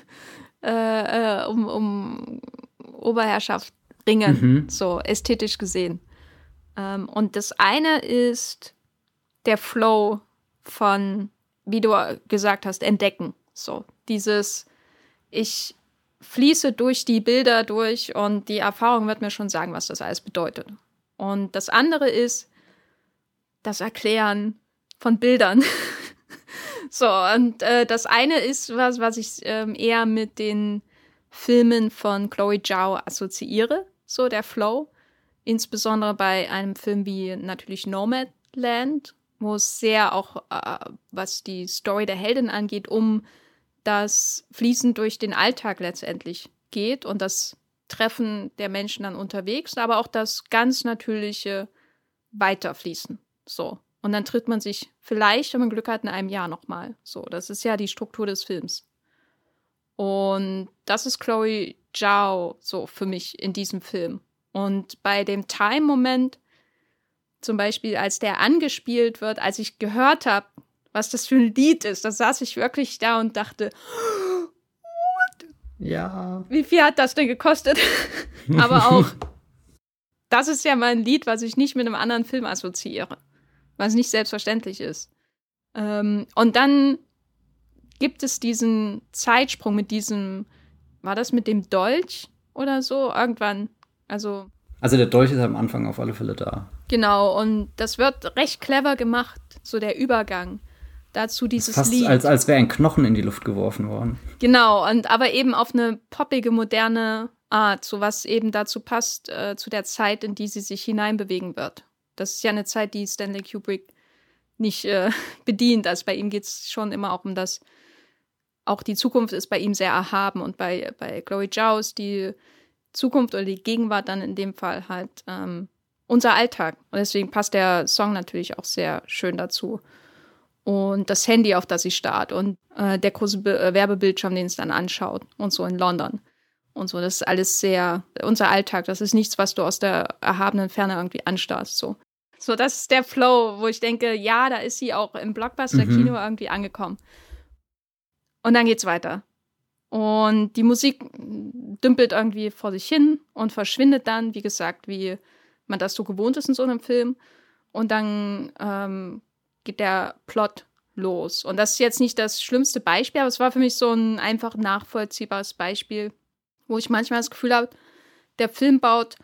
äh, äh, um, um Oberherrschaft ringen, mhm. so ästhetisch gesehen. Ähm, und das eine ist der Flow von, wie du gesagt hast, entdecken. So, dieses, ich fließe durch die Bilder durch und die Erfahrung wird mir schon sagen, was das alles bedeutet. Und das andere ist das Erklären von Bildern. [laughs] so, und äh, das eine ist was, was ich ähm, eher mit den Filmen von Chloe Zhao assoziiere, so der Flow. Insbesondere bei einem Film wie natürlich Nomadland, wo es sehr auch, äh, was die Story der Heldin angeht, um das Fließen durch den Alltag letztendlich geht und das Treffen der Menschen dann unterwegs, aber auch das ganz natürliche Weiterfließen. So. Und dann tritt man sich vielleicht, wenn man Glück hat, in einem Jahr nochmal. So, das ist ja die Struktur des Films. Und das ist Chloe Zhao so für mich in diesem Film. Und bei dem Time-Moment, zum Beispiel, als der angespielt wird, als ich gehört habe, was das für ein Lied ist. Da saß ich wirklich da und dachte, What?
ja.
Wie viel hat das denn gekostet? [laughs] Aber auch, das ist ja mal ein Lied, was ich nicht mit einem anderen Film assoziiere, was nicht selbstverständlich ist. Ähm, und dann gibt es diesen Zeitsprung mit diesem, war das mit dem Dolch oder so? Irgendwann, also.
Also der Dolch ist am Anfang auf alle Fälle da.
Genau, und das wird recht clever gemacht, so der Übergang dazu dieses
Fast
Lied.
als, als wäre ein Knochen in die Luft geworfen worden.
Genau, und aber eben auf eine poppige, moderne Art, so was eben dazu passt, äh, zu der Zeit, in die sie sich hineinbewegen wird. Das ist ja eine Zeit, die Stanley Kubrick nicht äh, [laughs] bedient. Also bei ihm geht es schon immer auch um das, auch die Zukunft ist bei ihm sehr erhaben und bei, bei Chloe Zhao ist die Zukunft oder die Gegenwart dann in dem Fall halt ähm, unser Alltag. Und deswegen passt der Song natürlich auch sehr schön dazu und das Handy, auf das sie starrt und äh, der große Be äh, Werbebildschirm, den es dann anschaut und so in London. Und so, das ist alles sehr unser Alltag. Das ist nichts, was du aus der erhabenen Ferne irgendwie anstarrst. So, so das ist der Flow, wo ich denke, ja, da ist sie auch im Blockbuster-Kino mhm. irgendwie angekommen. Und dann geht's weiter. Und die Musik dümpelt irgendwie vor sich hin und verschwindet dann, wie gesagt, wie man das so gewohnt ist in so einem Film. Und dann ähm, geht der Plot los. Und das ist jetzt nicht das schlimmste Beispiel, aber es war für mich so ein einfach nachvollziehbares Beispiel, wo ich manchmal das Gefühl habe, der Film baut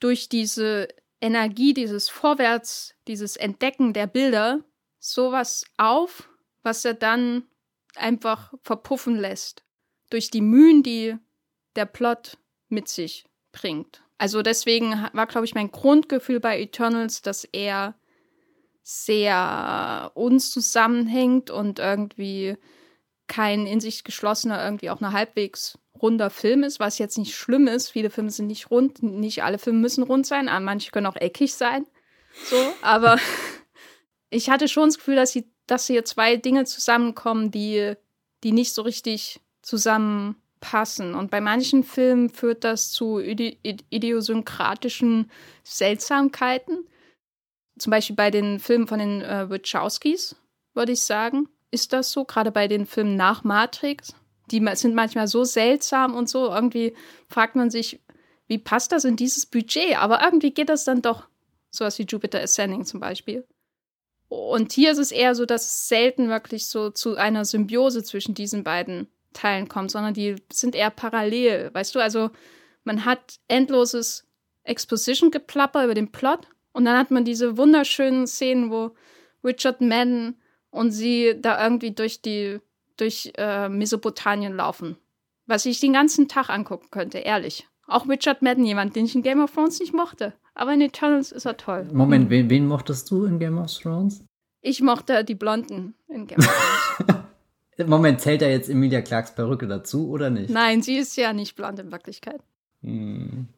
durch diese Energie, dieses Vorwärts, dieses Entdecken der Bilder sowas auf, was er dann einfach verpuffen lässt. Durch die Mühen, die der Plot mit sich bringt. Also deswegen war, glaube ich, mein Grundgefühl bei Eternals, dass er sehr unzusammenhängt und irgendwie kein in sich geschlossener, irgendwie auch eine halbwegs runder Film ist, was jetzt nicht schlimm ist. Viele Filme sind nicht rund, nicht alle Filme müssen rund sein, aber manche können auch eckig sein. So, aber [laughs] ich hatte schon das Gefühl, dass, sie, dass hier zwei Dinge zusammenkommen, die, die nicht so richtig zusammenpassen. Und bei manchen Filmen führt das zu idiosynkratischen Seltsamkeiten zum Beispiel bei den Filmen von den äh, Wachowskis, würde ich sagen, ist das so. Gerade bei den Filmen nach Matrix. Die sind manchmal so seltsam und so. Irgendwie fragt man sich, wie passt das in dieses Budget? Aber irgendwie geht das dann doch. Sowas wie Jupiter Ascending zum Beispiel. Und hier ist es eher so, dass es selten wirklich so zu einer Symbiose zwischen diesen beiden Teilen kommt, sondern die sind eher parallel. Weißt du, also man hat endloses Exposition-Geplapper über den Plot und dann hat man diese wunderschönen Szenen, wo Richard Madden und sie da irgendwie durch die durch äh, Mesopotamien laufen. Was ich den ganzen Tag angucken könnte, ehrlich. Auch Richard Madden, jemand, den ich in Game of Thrones nicht mochte. Aber in Eternals ist er toll.
Moment, wen, wen mochtest du in Game of Thrones?
Ich mochte die Blonden in Game of Thrones. [laughs]
Moment, zählt da jetzt Emilia Clarks Perücke dazu oder nicht?
Nein, sie ist ja nicht blond in Wirklichkeit. Hm.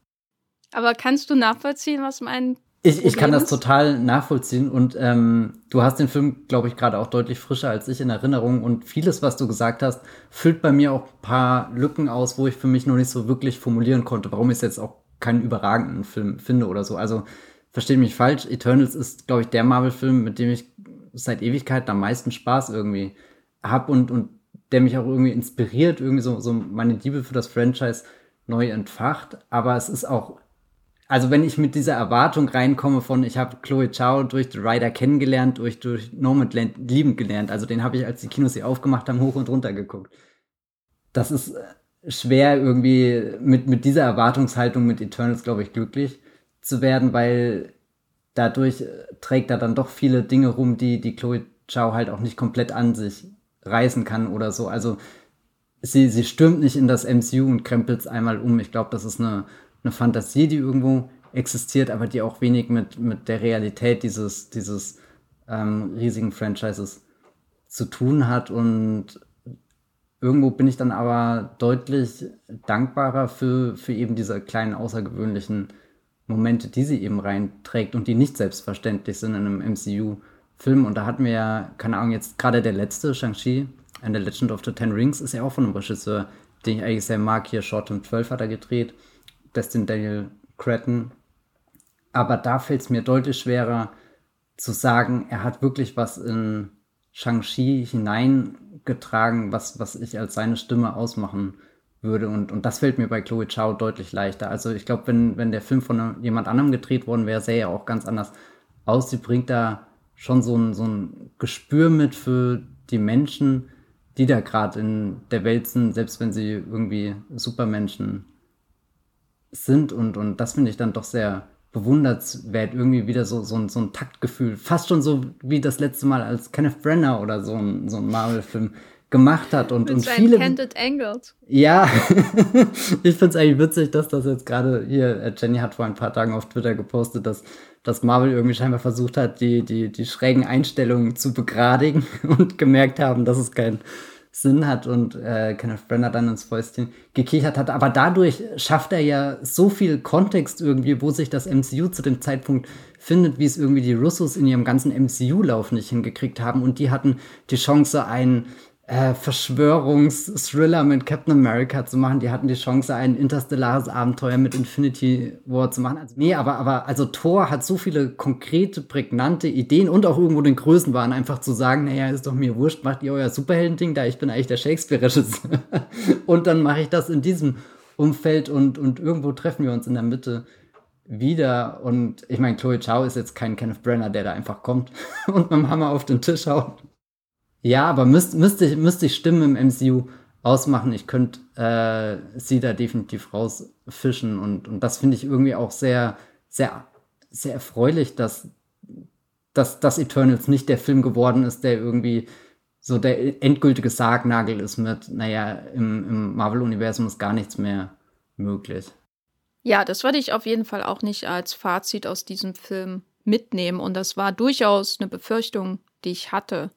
Aber kannst du nachvollziehen, was mein
ich, ich kann das total nachvollziehen und ähm, du hast den Film, glaube ich, gerade auch deutlich frischer als ich in Erinnerung und vieles, was du gesagt hast, füllt bei mir auch ein paar Lücken aus, wo ich für mich noch nicht so wirklich formulieren konnte, warum ich es jetzt auch keinen überragenden Film finde oder so. Also verstehe mich falsch, Eternals ist, glaube ich, der Marvel-Film, mit dem ich seit Ewigkeit am meisten Spaß irgendwie habe und, und der mich auch irgendwie inspiriert, irgendwie so, so meine Liebe für das Franchise neu entfacht. Aber es ist auch also wenn ich mit dieser Erwartung reinkomme von, ich habe Chloe Chow durch The Rider kennengelernt, durch, durch Nomadland liebend gelernt. Also den habe ich, als die Kinos sie aufgemacht haben, hoch und runter geguckt. Das ist äh, schwer irgendwie mit, mit dieser Erwartungshaltung mit Eternals, glaube ich, glücklich zu werden, weil dadurch äh, trägt er dann doch viele Dinge rum, die, die Chloe Chow halt auch nicht komplett an sich reißen kann oder so. Also sie, sie stürmt nicht in das MCU und krempelt einmal um. Ich glaube, das ist eine eine Fantasie, die irgendwo existiert, aber die auch wenig mit, mit der Realität dieses, dieses ähm, riesigen Franchises zu tun hat. Und irgendwo bin ich dann aber deutlich dankbarer für, für eben diese kleinen außergewöhnlichen Momente, die sie eben reinträgt und die nicht selbstverständlich sind in einem MCU-Film. Und da hatten wir ja, keine Ahnung, jetzt gerade der letzte, Shang-Chi, the Legend of the Ten Rings, ist ja auch von einem Regisseur, den ich eigentlich sehr mag. Hier Short Term 12 hat er gedreht. Destin Daniel Cretton. Aber da fällt es mir deutlich schwerer zu sagen, er hat wirklich was in Shang-Chi hineingetragen, was, was ich als seine Stimme ausmachen würde. Und, und das fällt mir bei Chloe Chow deutlich leichter. Also ich glaube, wenn, wenn der Film von jemand anderem gedreht worden wäre, sähe er auch ganz anders aus. Sie bringt da schon so ein, so ein Gespür mit für die Menschen, die da gerade in der Welt sind, selbst wenn sie irgendwie Supermenschen sind und, und das finde ich dann doch sehr bewundernswert, irgendwie wieder so, so, ein, so ein Taktgefühl. Fast schon so wie das letzte Mal, als Kenneth Brenner oder so ein, so ein Marvel-Film gemacht hat und,
Mit
und viele.
Candid Angles.
Ja, [laughs] ich finde es eigentlich witzig, dass das jetzt gerade hier, äh, Jenny hat vor ein paar Tagen auf Twitter gepostet, dass, dass Marvel irgendwie scheinbar versucht hat, die, die, die schrägen Einstellungen zu begradigen [laughs] und gemerkt haben, dass es kein Sinn hat und äh, Kenneth Brenner dann ins Fäustchen gekichert hat. Aber dadurch schafft er ja so viel Kontext irgendwie, wo sich das MCU zu dem Zeitpunkt findet, wie es irgendwie die Russos in ihrem ganzen MCU-Lauf nicht hingekriegt haben. Und die hatten die Chance, einen äh, Verschwörungsthriller mit Captain America zu machen. Die hatten die Chance, ein interstellares Abenteuer mit Infinity War zu machen. Also, nee, aber, aber also Thor hat so viele konkrete, prägnante Ideen und auch irgendwo den Größenwahn, einfach zu sagen, naja, ist doch mir wurscht, macht ihr euer Superhelden-Ding da, ich bin eigentlich der Shakespeare-Regisseur. [laughs] und dann mache ich das in diesem Umfeld und, und irgendwo treffen wir uns in der Mitte wieder. Und ich meine, Chloe Chow ist jetzt kein Kenneth Brenner, der da einfach kommt [laughs] und mit dem Hammer auf den Tisch haut. Ja, aber müsste müsst ich, müsste ich Stimmen im MCU ausmachen. Ich könnte äh, sie da definitiv rausfischen. Und, und das finde ich irgendwie auch sehr, sehr, sehr erfreulich, dass, dass, dass Eternals nicht der Film geworden ist, der irgendwie so der endgültige Sargnagel ist mit, naja, im, im Marvel-Universum ist gar nichts mehr möglich.
Ja, das würde ich auf jeden Fall auch nicht als Fazit aus diesem Film mitnehmen. Und das war durchaus eine Befürchtung, die ich hatte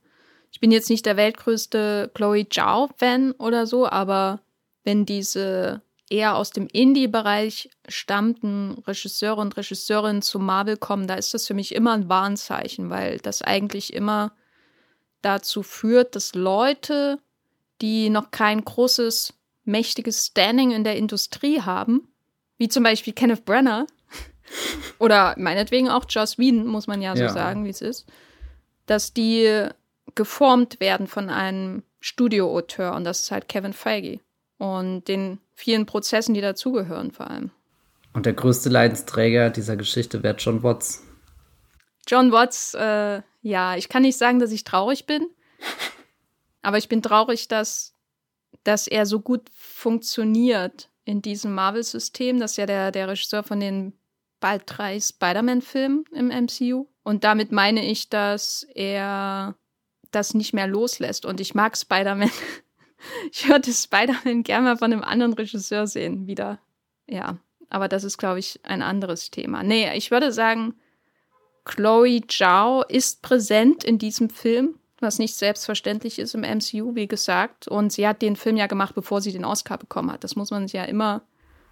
ich bin jetzt nicht der weltgrößte Chloe Zhao-Fan oder so, aber wenn diese eher aus dem Indie-Bereich stammten Regisseure und Regisseurinnen zu Marvel kommen, da ist das für mich immer ein Warnzeichen, weil das eigentlich immer dazu führt, dass Leute, die noch kein großes, mächtiges Standing in der Industrie haben, wie zum Beispiel Kenneth Brenner [laughs] oder meinetwegen auch Joss Whedon, muss man ja so ja. sagen, wie es ist, dass die geformt werden von einem Studio-Auteur und das ist halt Kevin Feige und den vielen Prozessen, die dazugehören vor allem.
Und der größte Leidensträger dieser Geschichte wäre John Watts.
John Watts, äh, ja, ich kann nicht sagen, dass ich traurig bin, aber ich bin traurig, dass, dass er so gut funktioniert in diesem Marvel-System. Das ist ja der, der Regisseur von den bald drei Spider-Man-Filmen im MCU. Und damit meine ich, dass er das nicht mehr loslässt. Und ich mag Spider-Man. [laughs] ich würde Spider-Man gerne mal von einem anderen Regisseur sehen, wieder. Ja, aber das ist, glaube ich, ein anderes Thema. Nee, ich würde sagen, Chloe Zhao ist präsent in diesem Film, was nicht selbstverständlich ist im MCU, wie gesagt. Und sie hat den Film ja gemacht, bevor sie den Oscar bekommen hat. Das muss man sich ja immer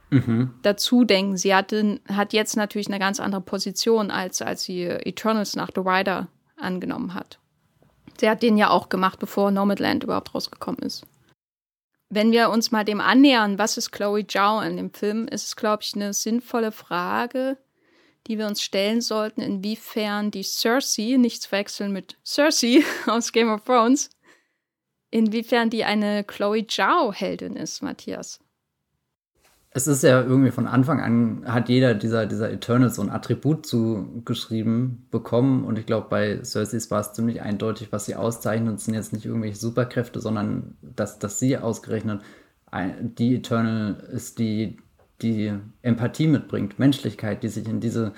mhm. dazu denken. Sie hat, hat jetzt natürlich eine ganz andere Position, als, als sie Eternals nach The Rider angenommen hat. Sie hat den ja auch gemacht, bevor Nomadland überhaupt rausgekommen ist. Wenn wir uns mal dem annähern, was ist Chloe Zhao in dem Film, ist es, glaube ich, eine sinnvolle Frage, die wir uns stellen sollten, inwiefern die Cersei, nicht zu wechseln mit Cersei [laughs] aus Game of Thrones, inwiefern die eine Chloe Zhao-Heldin ist, Matthias
es ist ja irgendwie von Anfang an, hat jeder dieser, dieser Eternals so ein Attribut zugeschrieben bekommen. Und ich glaube, bei Cersei war es ziemlich eindeutig, was sie auszeichnet. Es sind jetzt nicht irgendwelche Superkräfte, sondern dass, dass sie ausgerechnet die Eternal ist, die die Empathie mitbringt, Menschlichkeit, die sich in diese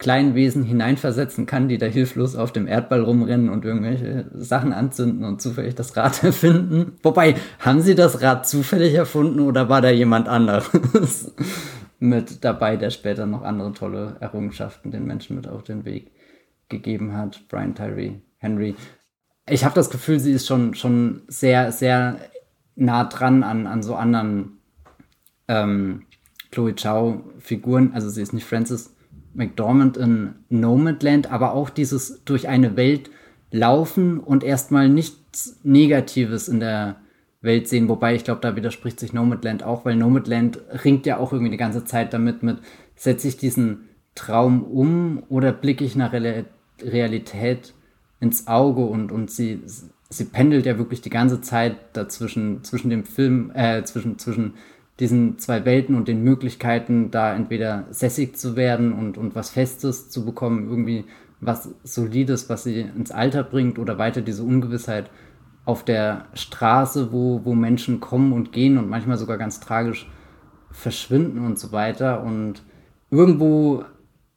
kleinen Wesen hineinversetzen kann, die da hilflos auf dem Erdball rumrennen und irgendwelche Sachen anzünden und zufällig das Rad [laughs] erfinden. Wobei, haben sie das Rad zufällig erfunden oder war da jemand anderes [laughs] mit dabei, der später noch andere tolle Errungenschaften den Menschen mit auf den Weg gegeben hat? Brian Tyree Henry. Ich habe das Gefühl, sie ist schon, schon sehr, sehr nah dran an, an so anderen ähm, Chloe Chow-Figuren. Also sie ist nicht Frances McDormand in Nomadland, aber auch dieses durch eine Welt laufen und erstmal nichts Negatives in der Welt sehen. Wobei ich glaube, da widerspricht sich Nomadland auch, weil Nomadland ringt ja auch irgendwie die ganze Zeit damit mit, setze ich diesen Traum um oder blicke ich nach Realität ins Auge und, und sie, sie pendelt ja wirklich die ganze Zeit dazwischen, zwischen dem Film, äh, zwischen, zwischen diesen zwei Welten und den Möglichkeiten, da entweder sässig zu werden und, und was Festes zu bekommen, irgendwie was Solides, was sie ins Alter bringt oder weiter diese Ungewissheit auf der Straße, wo, wo Menschen kommen und gehen und manchmal sogar ganz tragisch verschwinden und so weiter. Und irgendwo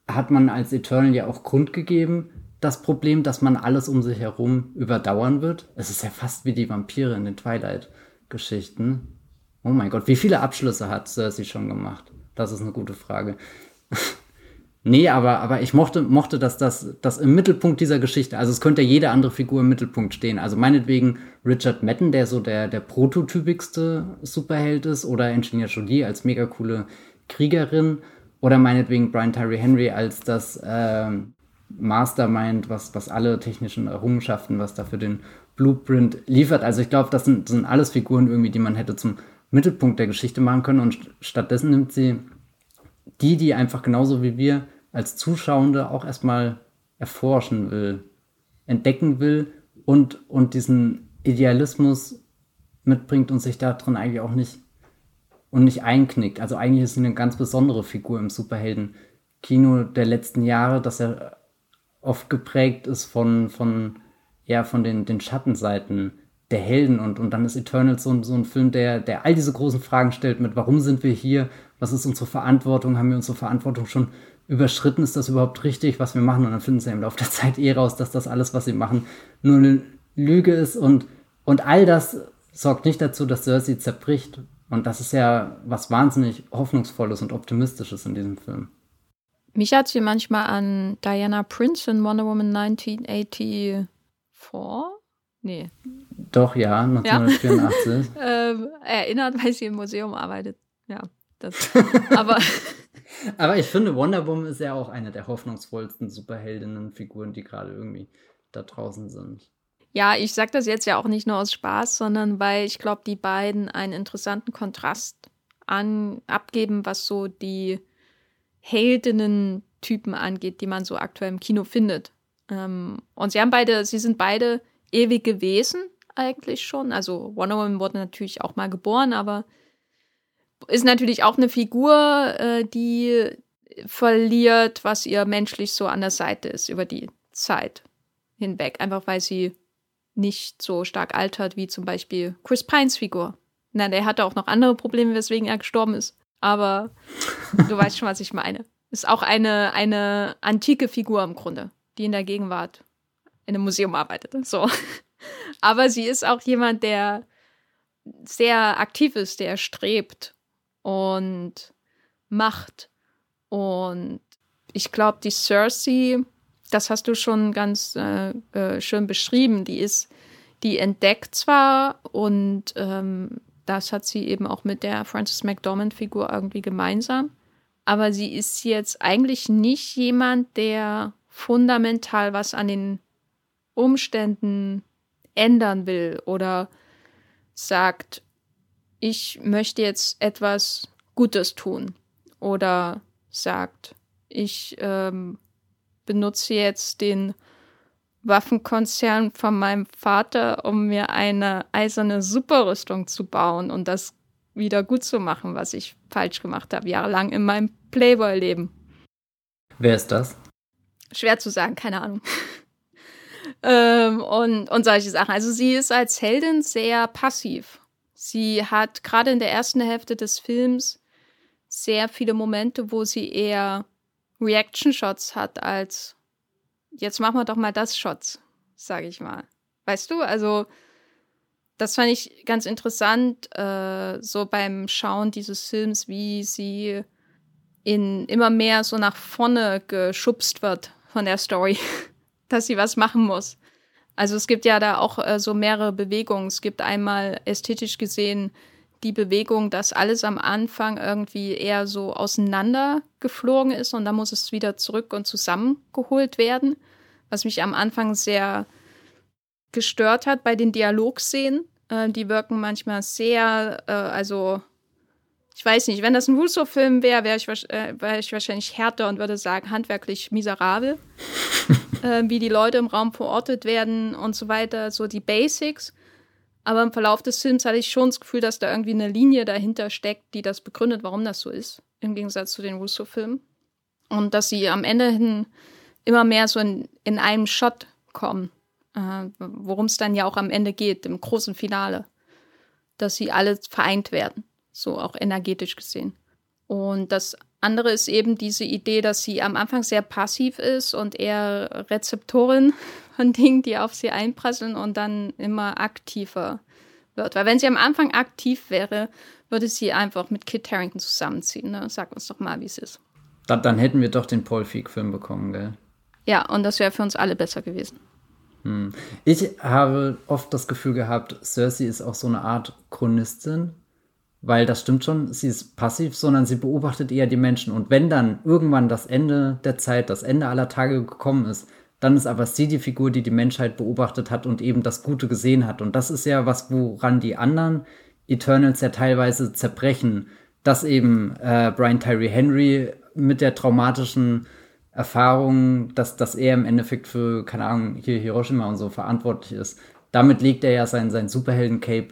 hat man als Eternal ja auch Grund gegeben, das Problem, dass man alles um sich herum überdauern wird. Es ist ja fast wie die Vampire in den Twilight-Geschichten. Oh mein Gott, wie viele Abschlüsse hat Cersei schon gemacht? Das ist eine gute Frage. [laughs] nee, aber, aber ich mochte, mochte, dass das dass im Mittelpunkt dieser Geschichte, also es könnte jede andere Figur im Mittelpunkt stehen. Also meinetwegen Richard Madden, der so der, der prototypigste Superheld ist, oder Engineer Jolie als mega coole Kriegerin, oder meinetwegen Brian Tyree Henry als das äh, Mastermind, was, was alle technischen Errungenschaften, was da für den Blueprint liefert. Also ich glaube, das sind, das sind alles Figuren irgendwie, die man hätte zum Mittelpunkt der Geschichte machen können und stattdessen nimmt sie die, die einfach genauso wie wir als Zuschauende auch erstmal erforschen will, entdecken will und, und diesen Idealismus mitbringt und sich darin eigentlich auch nicht und nicht einknickt. Also eigentlich ist sie eine ganz besondere Figur im Superhelden-Kino der letzten Jahre, dass er oft geprägt ist von, von, ja, von den, den Schattenseiten der Helden und, und dann ist Eternal so, so ein Film, der, der all diese großen Fragen stellt mit, warum sind wir hier, was ist unsere Verantwortung, haben wir unsere Verantwortung schon überschritten, ist das überhaupt richtig, was wir machen? Und dann finden sie im Laufe der Zeit eh raus, dass das alles, was sie machen, nur eine Lüge ist. Und, und all das sorgt nicht dazu, dass Cersei zerbricht. Und das ist ja was wahnsinnig Hoffnungsvolles und Optimistisches in diesem Film.
Mich hat sie manchmal an Diana Prince in Wonder Woman 1984 Nee.
Doch, ja, 1984.
Ja. [laughs] ähm, erinnert, weil sie im Museum arbeitet. Ja, das. [laughs] aber.
aber ich finde, Wonder Woman ist ja auch eine der hoffnungsvollsten Superheldinnen-Figuren, die gerade irgendwie da draußen sind.
Ja, ich sage das jetzt ja auch nicht nur aus Spaß, sondern weil ich glaube, die beiden einen interessanten Kontrast an, abgeben, was so die Heldinnen-Typen angeht, die man so aktuell im Kino findet. Ähm, und sie haben beide, sie sind beide ewige Wesen eigentlich schon. Also Wonder Woman wurde natürlich auch mal geboren, aber ist natürlich auch eine Figur, äh, die verliert, was ihr menschlich so an der Seite ist über die Zeit hinweg. Einfach weil sie nicht so stark altert wie zum Beispiel Chris Pines Figur Na, der hatte auch noch andere Probleme, weswegen er gestorben ist. Aber [laughs] du weißt schon, was ich meine. Ist auch eine, eine antike Figur im Grunde, die in der Gegenwart in einem Museum arbeitet. So. Aber sie ist auch jemand, der sehr aktiv ist, der strebt und macht. Und ich glaube, die Cersei, das hast du schon ganz äh, äh, schön beschrieben, die ist, die entdeckt zwar und ähm, das hat sie eben auch mit der Frances McDormand-Figur irgendwie gemeinsam, aber sie ist jetzt eigentlich nicht jemand, der fundamental was an den Umständen ändern will oder sagt, ich möchte jetzt etwas Gutes tun oder sagt, ich ähm, benutze jetzt den Waffenkonzern von meinem Vater, um mir eine eiserne Superrüstung zu bauen und das wieder gut zu machen, was ich falsch gemacht habe, jahrelang in meinem Playboy-Leben.
Wer ist das?
Schwer zu sagen, keine Ahnung. [laughs] ähm, und, und solche Sachen. Also sie ist als Heldin sehr passiv. Sie hat gerade in der ersten Hälfte des Films sehr viele Momente, wo sie eher Reaction-Shots hat als jetzt machen wir doch mal das Shots, sage ich mal. Weißt du, also das fand ich ganz interessant, äh, so beim Schauen dieses Films, wie sie in immer mehr so nach vorne geschubst wird von der Story, [laughs] dass sie was machen muss. Also es gibt ja da auch äh, so mehrere Bewegungen. Es gibt einmal ästhetisch gesehen die Bewegung, dass alles am Anfang irgendwie eher so auseinander geflogen ist und dann muss es wieder zurück und zusammengeholt werden, was mich am Anfang sehr gestört hat bei den Dialogszenen. Äh, die wirken manchmal sehr, äh, also ich weiß nicht, wenn das ein Russo-Film wäre, wäre ich, äh, wär ich wahrscheinlich härter und würde sagen, handwerklich miserabel, [laughs] äh, wie die Leute im Raum verortet werden und so weiter, so die Basics. Aber im Verlauf des Films hatte ich schon das Gefühl, dass da irgendwie eine Linie dahinter steckt, die das begründet, warum das so ist, im Gegensatz zu den Russo-Filmen. Und dass sie am Ende hin immer mehr so in, in einem Shot kommen, äh, worum es dann ja auch am Ende geht, im großen Finale. Dass sie alle vereint werden, so auch energetisch gesehen. Und das andere ist eben diese Idee, dass sie am Anfang sehr passiv ist und eher Rezeptorin [laughs] von Dingen, die auf sie einprasseln und dann immer aktiver wird. Weil wenn sie am Anfang aktiv wäre, würde sie einfach mit Kit Harrington zusammenziehen. Ne? Sag uns doch mal, wie es ist.
Dann, dann, hätten wir doch den Paul Feig-Film bekommen, gell?
Ja, und das wäre für uns alle besser gewesen.
Hm. Ich habe oft das Gefühl gehabt, Cersei ist auch so eine Art Chronistin, weil das stimmt schon, sie ist passiv, sondern sie beobachtet eher die Menschen. Und wenn dann irgendwann das Ende der Zeit, das Ende aller Tage gekommen ist, dann ist aber sie die Figur, die die Menschheit beobachtet hat und eben das Gute gesehen hat. Und das ist ja was, woran die anderen Eternals ja teilweise zerbrechen, dass eben äh, Brian Tyree Henry mit der traumatischen Erfahrung, dass, dass er im Endeffekt für, keine Ahnung, hier Hiroshima und so verantwortlich ist. Damit legt er ja sein, sein Superhelden-Cape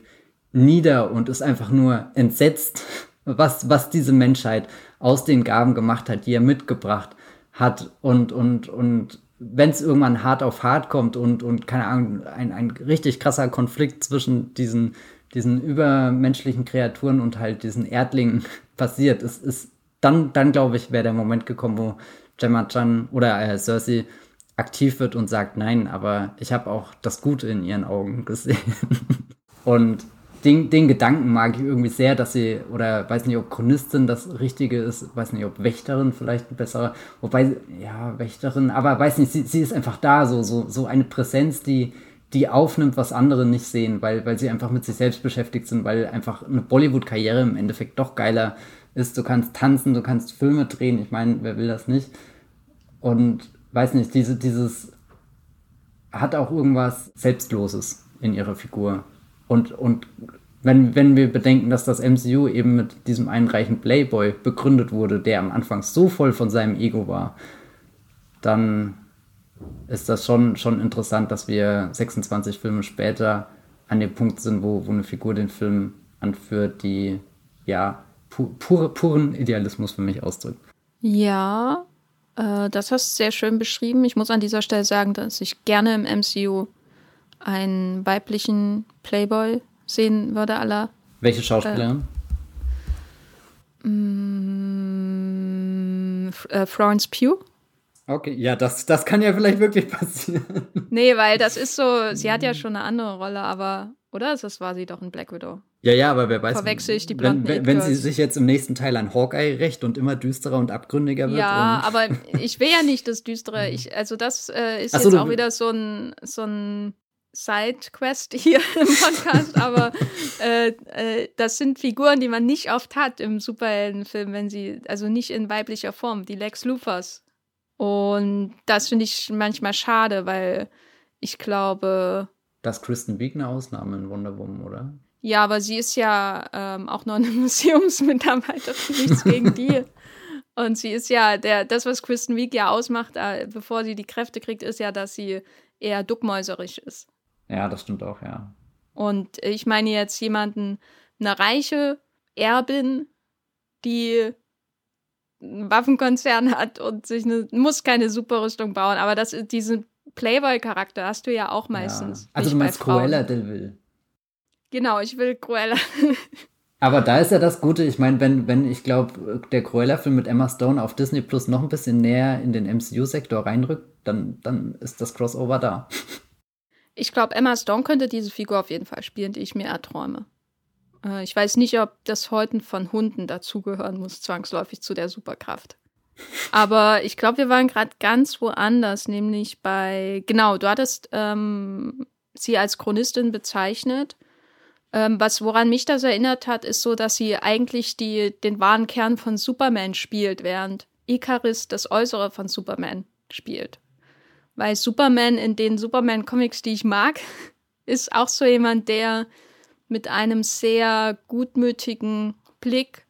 nieder und ist einfach nur entsetzt, was, was diese Menschheit aus den Gaben gemacht hat, die er mitgebracht hat. Und, und, und wenn es irgendwann hart auf hart kommt und, und keine Ahnung, ein, ein richtig krasser Konflikt zwischen diesen, diesen übermenschlichen Kreaturen und halt diesen Erdlingen [laughs] passiert, ist, ist dann, dann glaube ich, wäre der Moment gekommen, wo Gemma Chan oder äh, Cersei aktiv wird und sagt, nein, aber ich habe auch das Gute in ihren Augen gesehen. [laughs] und den, den Gedanken mag ich irgendwie sehr, dass sie, oder weiß nicht, ob Chronistin das Richtige ist, weiß nicht, ob Wächterin vielleicht ein besserer, wobei, ja, Wächterin, aber weiß nicht, sie, sie ist einfach da, so, so, so eine Präsenz, die, die aufnimmt, was andere nicht sehen, weil, weil sie einfach mit sich selbst beschäftigt sind, weil einfach eine Bollywood-Karriere im Endeffekt doch geiler ist. Du kannst tanzen, du kannst Filme drehen, ich meine, wer will das nicht? Und weiß nicht, diese, dieses hat auch irgendwas Selbstloses in ihrer Figur. Und, und wenn, wenn wir bedenken, dass das MCU eben mit diesem einen Playboy begründet wurde, der am Anfang so voll von seinem Ego war, dann ist das schon, schon interessant, dass wir 26 Filme später an dem Punkt sind, wo, wo eine Figur den Film anführt, die ja pu pure, puren Idealismus für mich ausdrückt.
Ja, äh, das hast du sehr schön beschrieben. Ich muss an dieser Stelle sagen, dass ich gerne im MCU einen weiblichen Playboy sehen würde, aller
Welche Schauspielerin?
Äh, mm, äh, Florence Pugh.
Okay, ja, das, das kann ja vielleicht wirklich passieren. [laughs]
Nee, weil das ist so, sie hat ja schon eine andere Rolle, aber, oder? Das war sie doch in Black Widow.
Ja, ja, aber wer weiß.
Verwechsel ich die
wenn, wenn, wenn sie sich jetzt im nächsten Teil an Hawkeye rächt und immer düsterer und abgründiger wird.
Ja, [laughs] aber ich will ja nicht das Düstere. Ich, also das äh, ist so, jetzt auch wieder so ein, so ein Side-Quest hier im Podcast, aber [laughs] äh, äh, das sind Figuren, die man nicht oft hat im Superheldenfilm, wenn sie, also nicht in weiblicher Form, die Lex Luthers. Und das finde ich manchmal schade, weil ich glaube.
Das ist Kristen Wiig eine Ausnahme in Wonder Woman, oder?
Ja, aber sie ist ja ähm, auch noch eine [laughs] Museumsmitarbeiterin, nichts gegen die. [laughs] Und sie ist ja, der, das, was Kristen Wiig ja ausmacht, äh, bevor sie die Kräfte kriegt, ist ja, dass sie eher duckmäuserisch ist.
Ja, das stimmt auch, ja.
Und ich meine jetzt jemanden, eine reiche Erbin, die einen Waffenkonzern hat und sich eine, muss keine Superrüstung bauen, aber das, diesen Playboy-Charakter hast du ja auch meistens.
Ja. Also du meinst Cruella del Vil.
Genau, ich will Cruella. [laughs]
Aber da ist ja das Gute, ich meine, wenn, wenn ich glaube, der Cruella-Film mit Emma Stone auf Disney Plus noch ein bisschen näher in den MCU-Sektor reinrückt, dann, dann ist das Crossover da. [laughs]
Ich glaube, Emma Stone könnte diese Figur auf jeden Fall spielen, die ich mir erträume. Äh, ich weiß nicht, ob das Häuten von Hunden dazugehören muss, zwangsläufig zu der Superkraft. [laughs] Aber ich glaube, wir waren gerade ganz woanders, nämlich bei, genau, du hattest ähm, sie als Chronistin bezeichnet. Ähm, was, woran mich das erinnert hat, ist so, dass sie eigentlich die, den wahren Kern von Superman spielt, während Icarus das Äußere von Superman spielt. Weil Superman in den Superman-Comics, die ich mag, [laughs] ist auch so jemand, der mit einem sehr gutmütigen Blick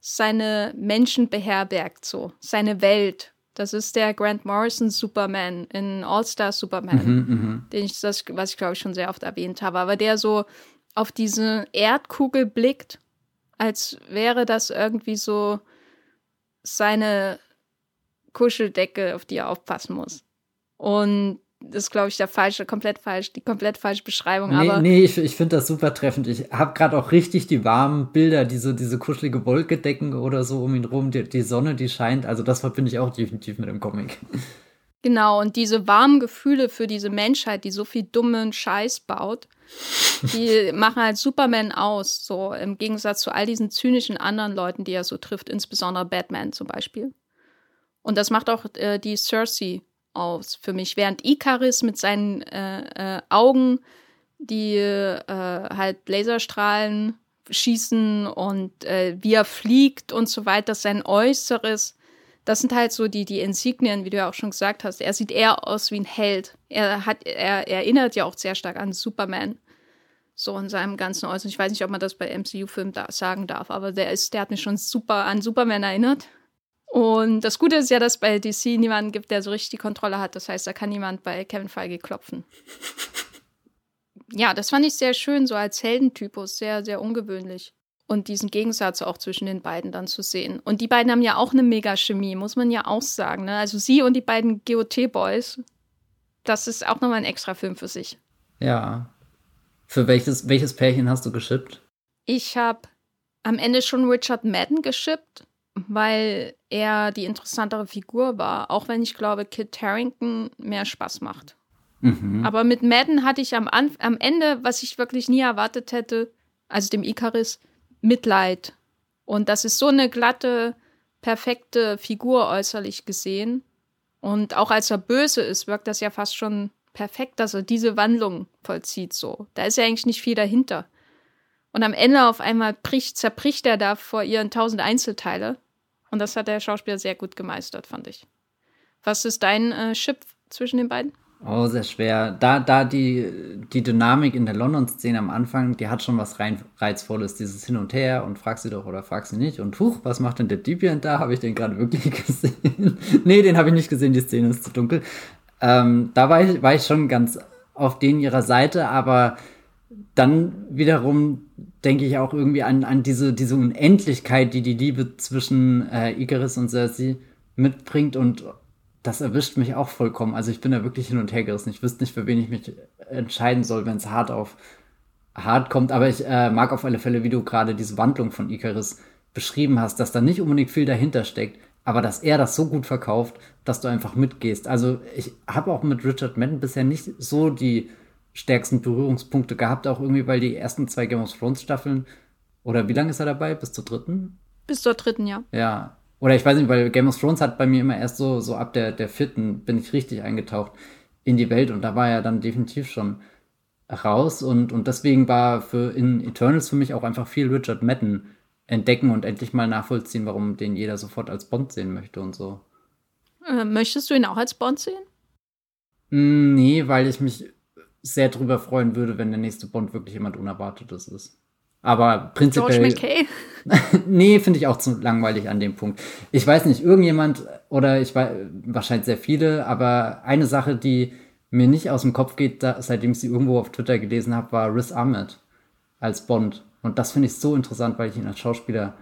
seine Menschen beherbergt, so seine Welt. Das ist der Grant Morrison Superman in All-Star Superman, mhm, mhm, den ich das, was ich glaube ich schon sehr oft erwähnt habe, aber der so auf diese Erdkugel blickt, als wäre das irgendwie so seine Kuscheldecke, auf die er aufpassen muss. Und das ist, glaube ich, der falsche, komplett falsch, die komplett falsche Beschreibung.
Nee,
aber
nee ich, ich finde das super treffend. Ich habe gerade auch richtig die warmen Bilder, diese, diese kuschelige Wolkedecken oder so um ihn rum, die, die Sonne, die scheint. Also das verbinde ich auch definitiv mit dem Comic.
Genau, und diese warmen Gefühle für diese Menschheit, die so viel dummen Scheiß baut, die [laughs] machen halt Superman aus, so im Gegensatz zu all diesen zynischen anderen Leuten, die er so trifft, insbesondere Batman zum Beispiel. Und das macht auch äh, die Cersei aus für mich. Während Icarus mit seinen äh, äh, Augen, die äh, halt Laserstrahlen schießen und äh, wie er fliegt und so weiter, sein Äußeres, das sind halt so die, die Insignien, wie du ja auch schon gesagt hast. Er sieht eher aus wie ein Held. Er hat, er, er erinnert ja auch sehr stark an Superman. So in seinem ganzen Äußeren. Ich weiß nicht, ob man das bei MCU-Filmen da sagen darf, aber der ist, der hat mich schon super an Superman erinnert. Und das Gute ist ja, dass bei DC niemanden gibt, der so richtig die Kontrolle hat. Das heißt, da kann niemand bei Kevin Feige klopfen. ja, das fand ich sehr schön, so als Heldentypus, sehr, sehr ungewöhnlich. Und diesen Gegensatz auch zwischen den beiden dann zu sehen. Und die beiden haben ja auch eine Mega-Chemie, muss man ja auch sagen. Ne? Also sie und die beiden GOT-Boys, das ist auch nochmal ein extra Film für sich.
Ja. Für welches, welches Pärchen hast du geschippt?
Ich habe am Ende schon Richard Madden geschippt weil er die interessantere Figur war, auch wenn ich glaube, Kit Harrington mehr Spaß macht. Mhm. Aber mit Madden hatte ich am, Anf am Ende, was ich wirklich nie erwartet hätte, also dem Icarus, Mitleid. Und das ist so eine glatte, perfekte Figur äußerlich gesehen. Und auch als er böse ist, wirkt das ja fast schon perfekt, dass er diese Wandlung vollzieht so. Da ist ja eigentlich nicht viel dahinter. Und am Ende auf einmal bricht, zerbricht er da vor ihren tausend Einzelteile. Und das hat der Schauspieler sehr gut gemeistert, fand ich. Was ist dein äh, zwischen den beiden?
Oh, sehr schwer. Da, da die, die Dynamik in der London-Szene am Anfang, die hat schon was rein Reizvolles, dieses Hin und Her und frag sie doch oder frag sie nicht. Und huch, was macht denn der Deviant da? Habe ich den gerade wirklich [laughs] gesehen? nee, den habe ich nicht gesehen, die Szene ist zu dunkel. Ähm, da war ich, war ich schon ganz auf den ihrer Seite, aber dann wiederum denke ich auch irgendwie an, an diese, diese Unendlichkeit, die die Liebe zwischen äh, Icarus und Cersei mitbringt und das erwischt mich auch vollkommen. Also ich bin da wirklich hin und her gerissen. Ich wüsste nicht, für wen ich mich entscheiden soll, wenn es hart auf hart kommt, aber ich äh, mag auf alle Fälle, wie du gerade diese Wandlung von Icarus beschrieben hast, dass da nicht unbedingt viel dahinter steckt, aber dass er das so gut verkauft, dass du einfach mitgehst. Also ich habe auch mit Richard Madden bisher nicht so die stärksten Berührungspunkte gehabt, auch irgendwie, weil die ersten zwei Game of Thrones Staffeln, oder wie lange ist er dabei? Bis zur dritten?
Bis zur dritten, ja.
Ja. Oder ich weiß nicht, weil Game of Thrones hat bei mir immer erst so, so ab der, der vierten bin ich richtig eingetaucht in die Welt und da war er dann definitiv schon raus und, und deswegen war für in Eternals für mich auch einfach viel Richard Madden entdecken und endlich mal nachvollziehen, warum den jeder sofort als Bond sehen möchte und so.
Äh, möchtest du ihn auch als Bond sehen?
Mm, nee, weil ich mich sehr drüber freuen würde, wenn der nächste Bond wirklich jemand Unerwartetes ist. Aber prinzipiell. George McKay? [laughs] nee, finde ich auch zu langweilig an dem Punkt. Ich weiß nicht, irgendjemand oder ich weiß, wahrscheinlich sehr viele, aber eine Sache, die mir nicht aus dem Kopf geht, da, seitdem ich sie irgendwo auf Twitter gelesen habe, war Riz Ahmed als Bond. Und das finde ich so interessant, weil ich ihn als Schauspieler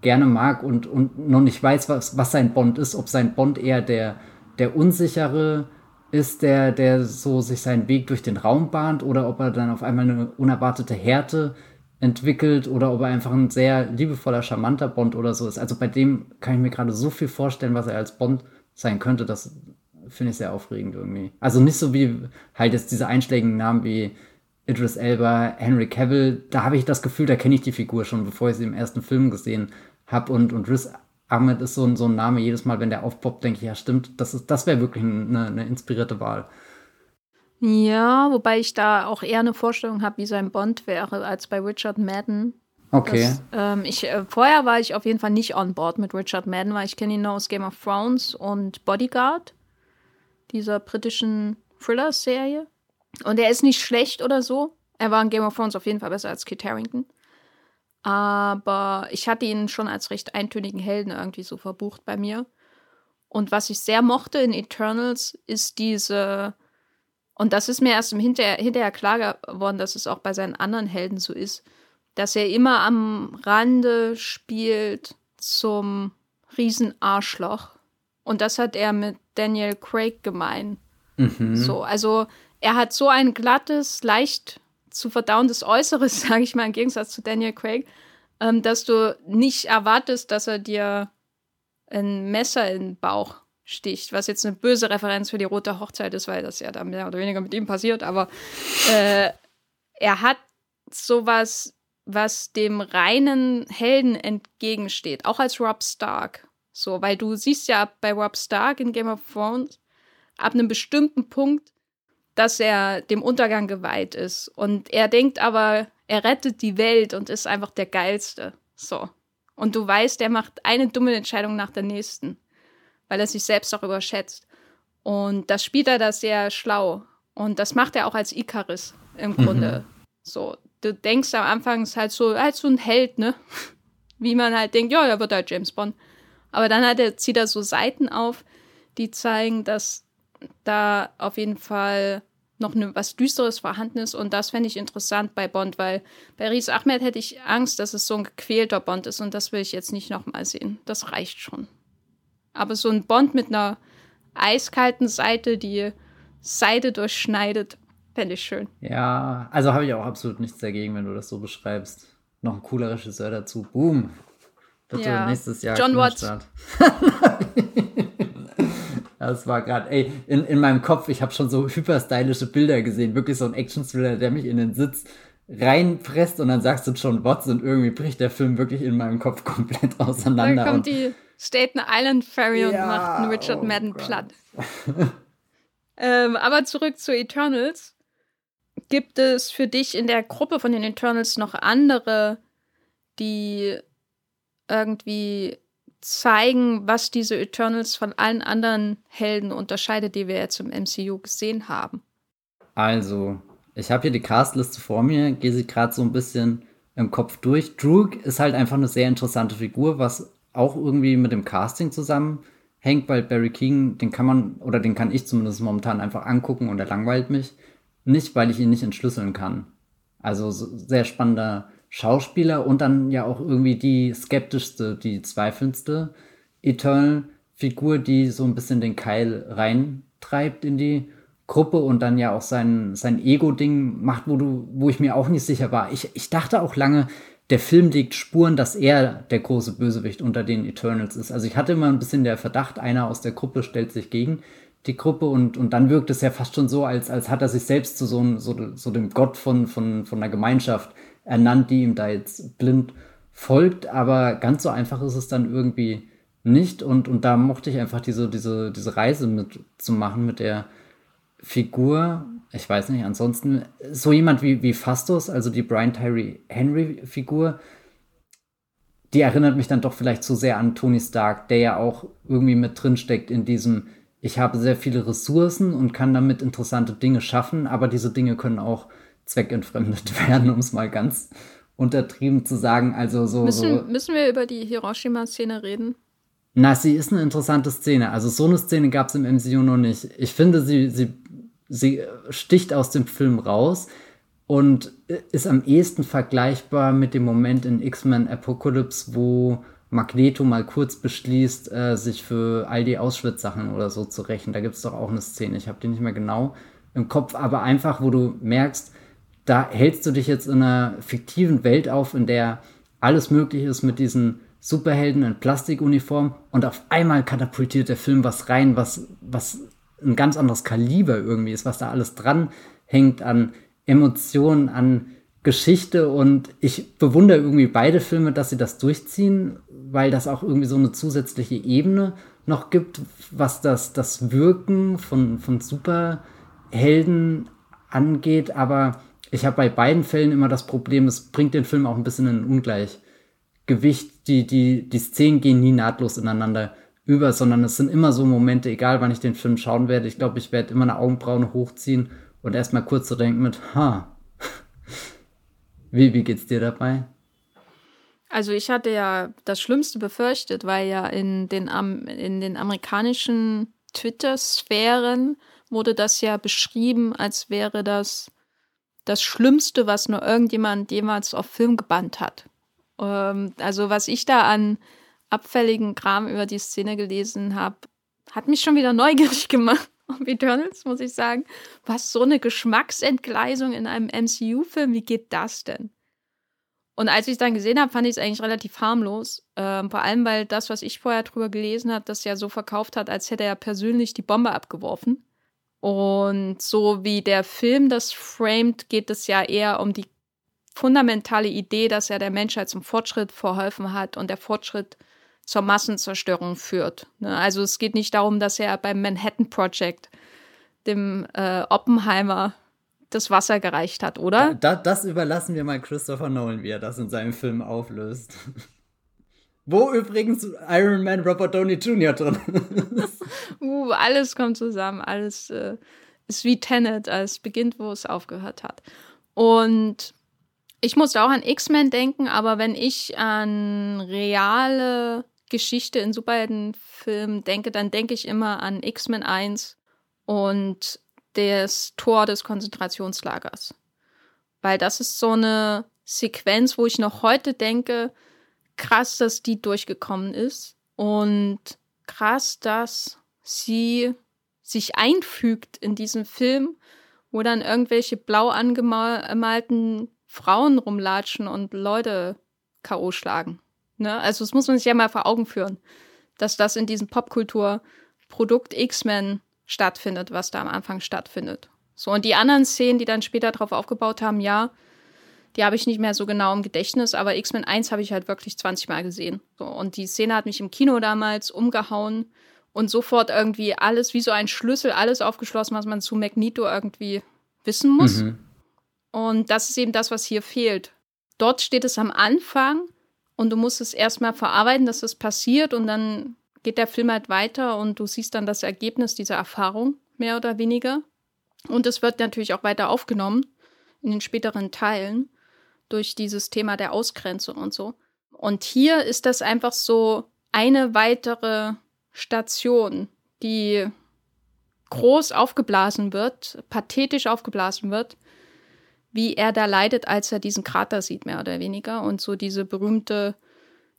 gerne mag und, und noch nicht weiß, was, was sein Bond ist, ob sein Bond eher der, der unsichere ist, der, der so sich seinen Weg durch den Raum bahnt oder ob er dann auf einmal eine unerwartete Härte entwickelt oder ob er einfach ein sehr liebevoller, charmanter Bond oder so ist. Also bei dem kann ich mir gerade so viel vorstellen, was er als Bond sein könnte. Das finde ich sehr aufregend irgendwie. Also nicht so wie halt jetzt diese einschlägigen Namen wie Idris Elba, Henry Cavill. Da habe ich das Gefühl, da kenne ich die Figur schon, bevor ich sie im ersten Film gesehen habe. Und, und Riz Ahmed ist so ein, so ein Name. Jedes Mal, wenn der aufpoppt, denke ich, ja, stimmt, das, das wäre wirklich eine, eine inspirierte Wahl.
Ja, wobei ich da auch eher eine Vorstellung habe, wie sein Bond wäre, als bei Richard Madden.
Okay.
Das, ähm, ich, äh, vorher war ich auf jeden Fall nicht on board mit Richard Madden, weil ich kenne ihn nur aus Game of Thrones und Bodyguard dieser britischen Thriller-Serie. Und er ist nicht schlecht oder so. Er war in Game of Thrones auf jeden Fall besser als Kit Harrington. Aber ich hatte ihn schon als recht eintönigen Helden irgendwie so verbucht bei mir. Und was ich sehr mochte in Eternals ist diese, und das ist mir erst im Hinterher, hinterher klar geworden, dass es auch bei seinen anderen Helden so ist, dass er immer am Rande spielt zum Riesenarschloch. Und das hat er mit Daniel Craig gemein. Mhm. So, also er hat so ein glattes, leicht zu verdauendes Äußeres, [laughs] sage ich mal, im Gegensatz zu Daniel Craig, ähm, dass du nicht erwartest, dass er dir ein Messer in den Bauch sticht, was jetzt eine böse Referenz für die rote Hochzeit ist, weil das ja da mehr oder weniger mit ihm passiert, aber äh, er hat sowas, was dem reinen Helden entgegensteht, auch als Rob Stark. So, weil du siehst ja bei Rob Stark in Game of Thrones, ab einem bestimmten Punkt, dass er dem Untergang geweiht ist. Und er denkt aber, er rettet die Welt und ist einfach der Geilste. So. Und du weißt, er macht eine dumme Entscheidung nach der nächsten, weil er sich selbst auch überschätzt. Und das spielt er da sehr schlau. Und das macht er auch als Icarus im Grunde. Mhm. So, du denkst am Anfang ist halt so, halt so ein Held, ne? [laughs] Wie man halt denkt, ja, der wird halt James Bond. Aber dann hat er, zieht er so Seiten auf, die zeigen, dass da auf jeden Fall noch ne, was Düsteres vorhanden ist. Und das fände ich interessant bei Bond, weil bei Ries Ahmed hätte ich Angst, dass es so ein gequälter Bond ist. Und das will ich jetzt nicht nochmal sehen. Das reicht schon. Aber so ein Bond mit einer eiskalten Seite, die Seite durchschneidet, fände ich schön.
Ja, also habe ich auch absolut nichts dagegen, wenn du das so beschreibst. Noch ein cooler Regisseur dazu. Boom. Bitte ja. nächstes Jahr.
John Watts. [laughs]
Das war gerade, ey, in, in meinem Kopf, ich habe schon so hyperstylische Bilder gesehen, wirklich so ein Action-Thriller, der mich in den Sitz reinpresst und dann sagst du John Watts und irgendwie bricht der Film wirklich in meinem Kopf [laughs] komplett auseinander.
Dann kommt die Staten Island Ferry ja, und macht einen Richard oh Madden Gott. platt. ähm, aber zurück zu Eternals. Gibt es für dich in der Gruppe von den Eternals noch andere, die irgendwie zeigen, was diese Eternals von allen anderen Helden unterscheidet, die wir jetzt im MCU gesehen haben.
Also, ich habe hier die Castliste vor mir, gehe sie gerade so ein bisschen im Kopf durch. Druk ist halt einfach eine sehr interessante Figur, was auch irgendwie mit dem Casting zusammenhängt, weil Barry King, den kann man, oder den kann ich zumindest momentan einfach angucken und er langweilt mich. Nicht, weil ich ihn nicht entschlüsseln kann. Also sehr spannender Schauspieler und dann ja auch irgendwie die skeptischste, die zweifelndste Eternal-Figur, die so ein bisschen den Keil reintreibt in die Gruppe und dann ja auch sein, sein Ego-Ding macht, wo du, wo ich mir auch nicht sicher war. Ich, ich dachte auch lange, der Film legt Spuren, dass er der große Bösewicht unter den Eternals ist. Also ich hatte immer ein bisschen der Verdacht, einer aus der Gruppe stellt sich gegen die Gruppe und, und dann wirkt es ja fast schon so, als, als hat er sich selbst zu so, so, so dem Gott von, von, von einer Gemeinschaft ernannt, die ihm da jetzt blind folgt. Aber ganz so einfach ist es dann irgendwie nicht und, und da mochte ich einfach diese, diese, diese Reise mitzumachen mit der Figur, ich weiß nicht, ansonsten so jemand wie, wie Fastos, also die Brian Tyree Henry Figur, die erinnert mich dann doch vielleicht zu sehr an Tony Stark, der ja auch irgendwie mit drin steckt in diesem, ich habe sehr viele Ressourcen und kann damit interessante Dinge schaffen, aber diese Dinge können auch zweckentfremdet [laughs] werden, um es mal ganz untertrieben zu sagen. Also so.
Müssen,
so,
müssen wir über die Hiroshima-Szene reden?
Na, sie ist eine interessante Szene. Also so eine Szene gab es im MCU noch nicht. Ich finde, sie, sie sie sticht aus dem Film raus und ist am ehesten vergleichbar mit dem Moment in X-Men Apocalypse, wo Magneto mal kurz beschließt, äh, sich für all die Auschwitz-Sachen oder so zu rächen. Da gibt es doch auch eine Szene, ich habe die nicht mehr genau im Kopf, aber einfach, wo du merkst, da hältst du dich jetzt in einer fiktiven Welt auf, in der alles möglich ist mit diesen Superhelden in Plastikuniform und auf einmal katapultiert der Film was rein, was, was ein ganz anderes Kaliber irgendwie ist, was da alles dran hängt an Emotionen, an Geschichte und ich bewundere irgendwie beide Filme, dass sie das durchziehen, weil das auch irgendwie so eine zusätzliche Ebene noch gibt, was das, das Wirken von, von Superhelden angeht. Aber ich habe bei beiden Fällen immer das Problem, es bringt den Film auch ein bisschen in Ungleichgewicht. Die, die, die Szenen gehen nie nahtlos ineinander über, sondern es sind immer so Momente, egal wann ich den Film schauen werde. Ich glaube, ich werde immer eine Augenbraue hochziehen und erstmal kurz zu so denken mit, ha, [laughs] wie, wie geht's dir dabei?
Also ich hatte ja das Schlimmste befürchtet, weil ja in den, in den amerikanischen Twitter-Sphären wurde das ja beschrieben, als wäre das das Schlimmste, was nur irgendjemand jemals auf Film gebannt hat. Ähm, also was ich da an abfälligen Kram über die Szene gelesen habe, hat mich schon wieder neugierig [laughs] gemacht auf Eternals, muss ich sagen. Was so eine Geschmacksentgleisung in einem MCU-Film, wie geht das denn? Und als ich es dann gesehen habe, fand ich es eigentlich relativ harmlos. Ähm, vor allem, weil das, was ich vorher drüber gelesen habe, das ja so verkauft hat, als hätte er persönlich die Bombe abgeworfen. Und so wie der Film das framed, geht es ja eher um die fundamentale Idee, dass er der Menschheit zum Fortschritt verholfen hat und der Fortschritt zur Massenzerstörung führt. Ne? Also es geht nicht darum, dass er beim Manhattan Project dem äh, Oppenheimer das Wasser gereicht hat, oder?
Da, da, das überlassen wir mal Christopher Nolan, wie er das in seinem Film auflöst. Wo übrigens Iron Man Robert Downey Jr. drin
ist. [laughs] uh, alles kommt zusammen, alles äh, ist wie Tenet, als beginnt, wo es aufgehört hat. Und ich musste auch an X-Men denken, aber wenn ich an reale Geschichte in Superheldenfilmen denke, dann denke ich immer an X-Men 1 und das Tor des Konzentrationslagers. Weil das ist so eine Sequenz, wo ich noch heute denke, krass, dass die durchgekommen ist und krass, dass sie sich einfügt in diesen Film, wo dann irgendwelche blau angemalten Frauen rumlatschen und Leute K.O. schlagen. Ne? Also das muss man sich ja mal vor Augen führen, dass das in diesem Popkultur-Produkt X-Men stattfindet, was da am Anfang stattfindet. So, und die anderen Szenen, die dann später darauf aufgebaut haben, ja, die habe ich nicht mehr so genau im Gedächtnis, aber X-Men 1 habe ich halt wirklich 20 Mal gesehen. So, und die Szene hat mich im Kino damals umgehauen und sofort irgendwie alles, wie so ein Schlüssel, alles aufgeschlossen, was man zu Magneto irgendwie wissen muss. Mhm. Und das ist eben das, was hier fehlt. Dort steht es am Anfang und du musst es erstmal verarbeiten, dass das passiert und dann geht der Film halt weiter und du siehst dann das Ergebnis dieser Erfahrung, mehr oder weniger. Und es wird natürlich auch weiter aufgenommen in den späteren Teilen durch dieses Thema der Ausgrenzung und so. Und hier ist das einfach so eine weitere Station, die groß aufgeblasen wird, pathetisch aufgeblasen wird, wie er da leidet, als er diesen Krater sieht, mehr oder weniger. Und so diese berühmte,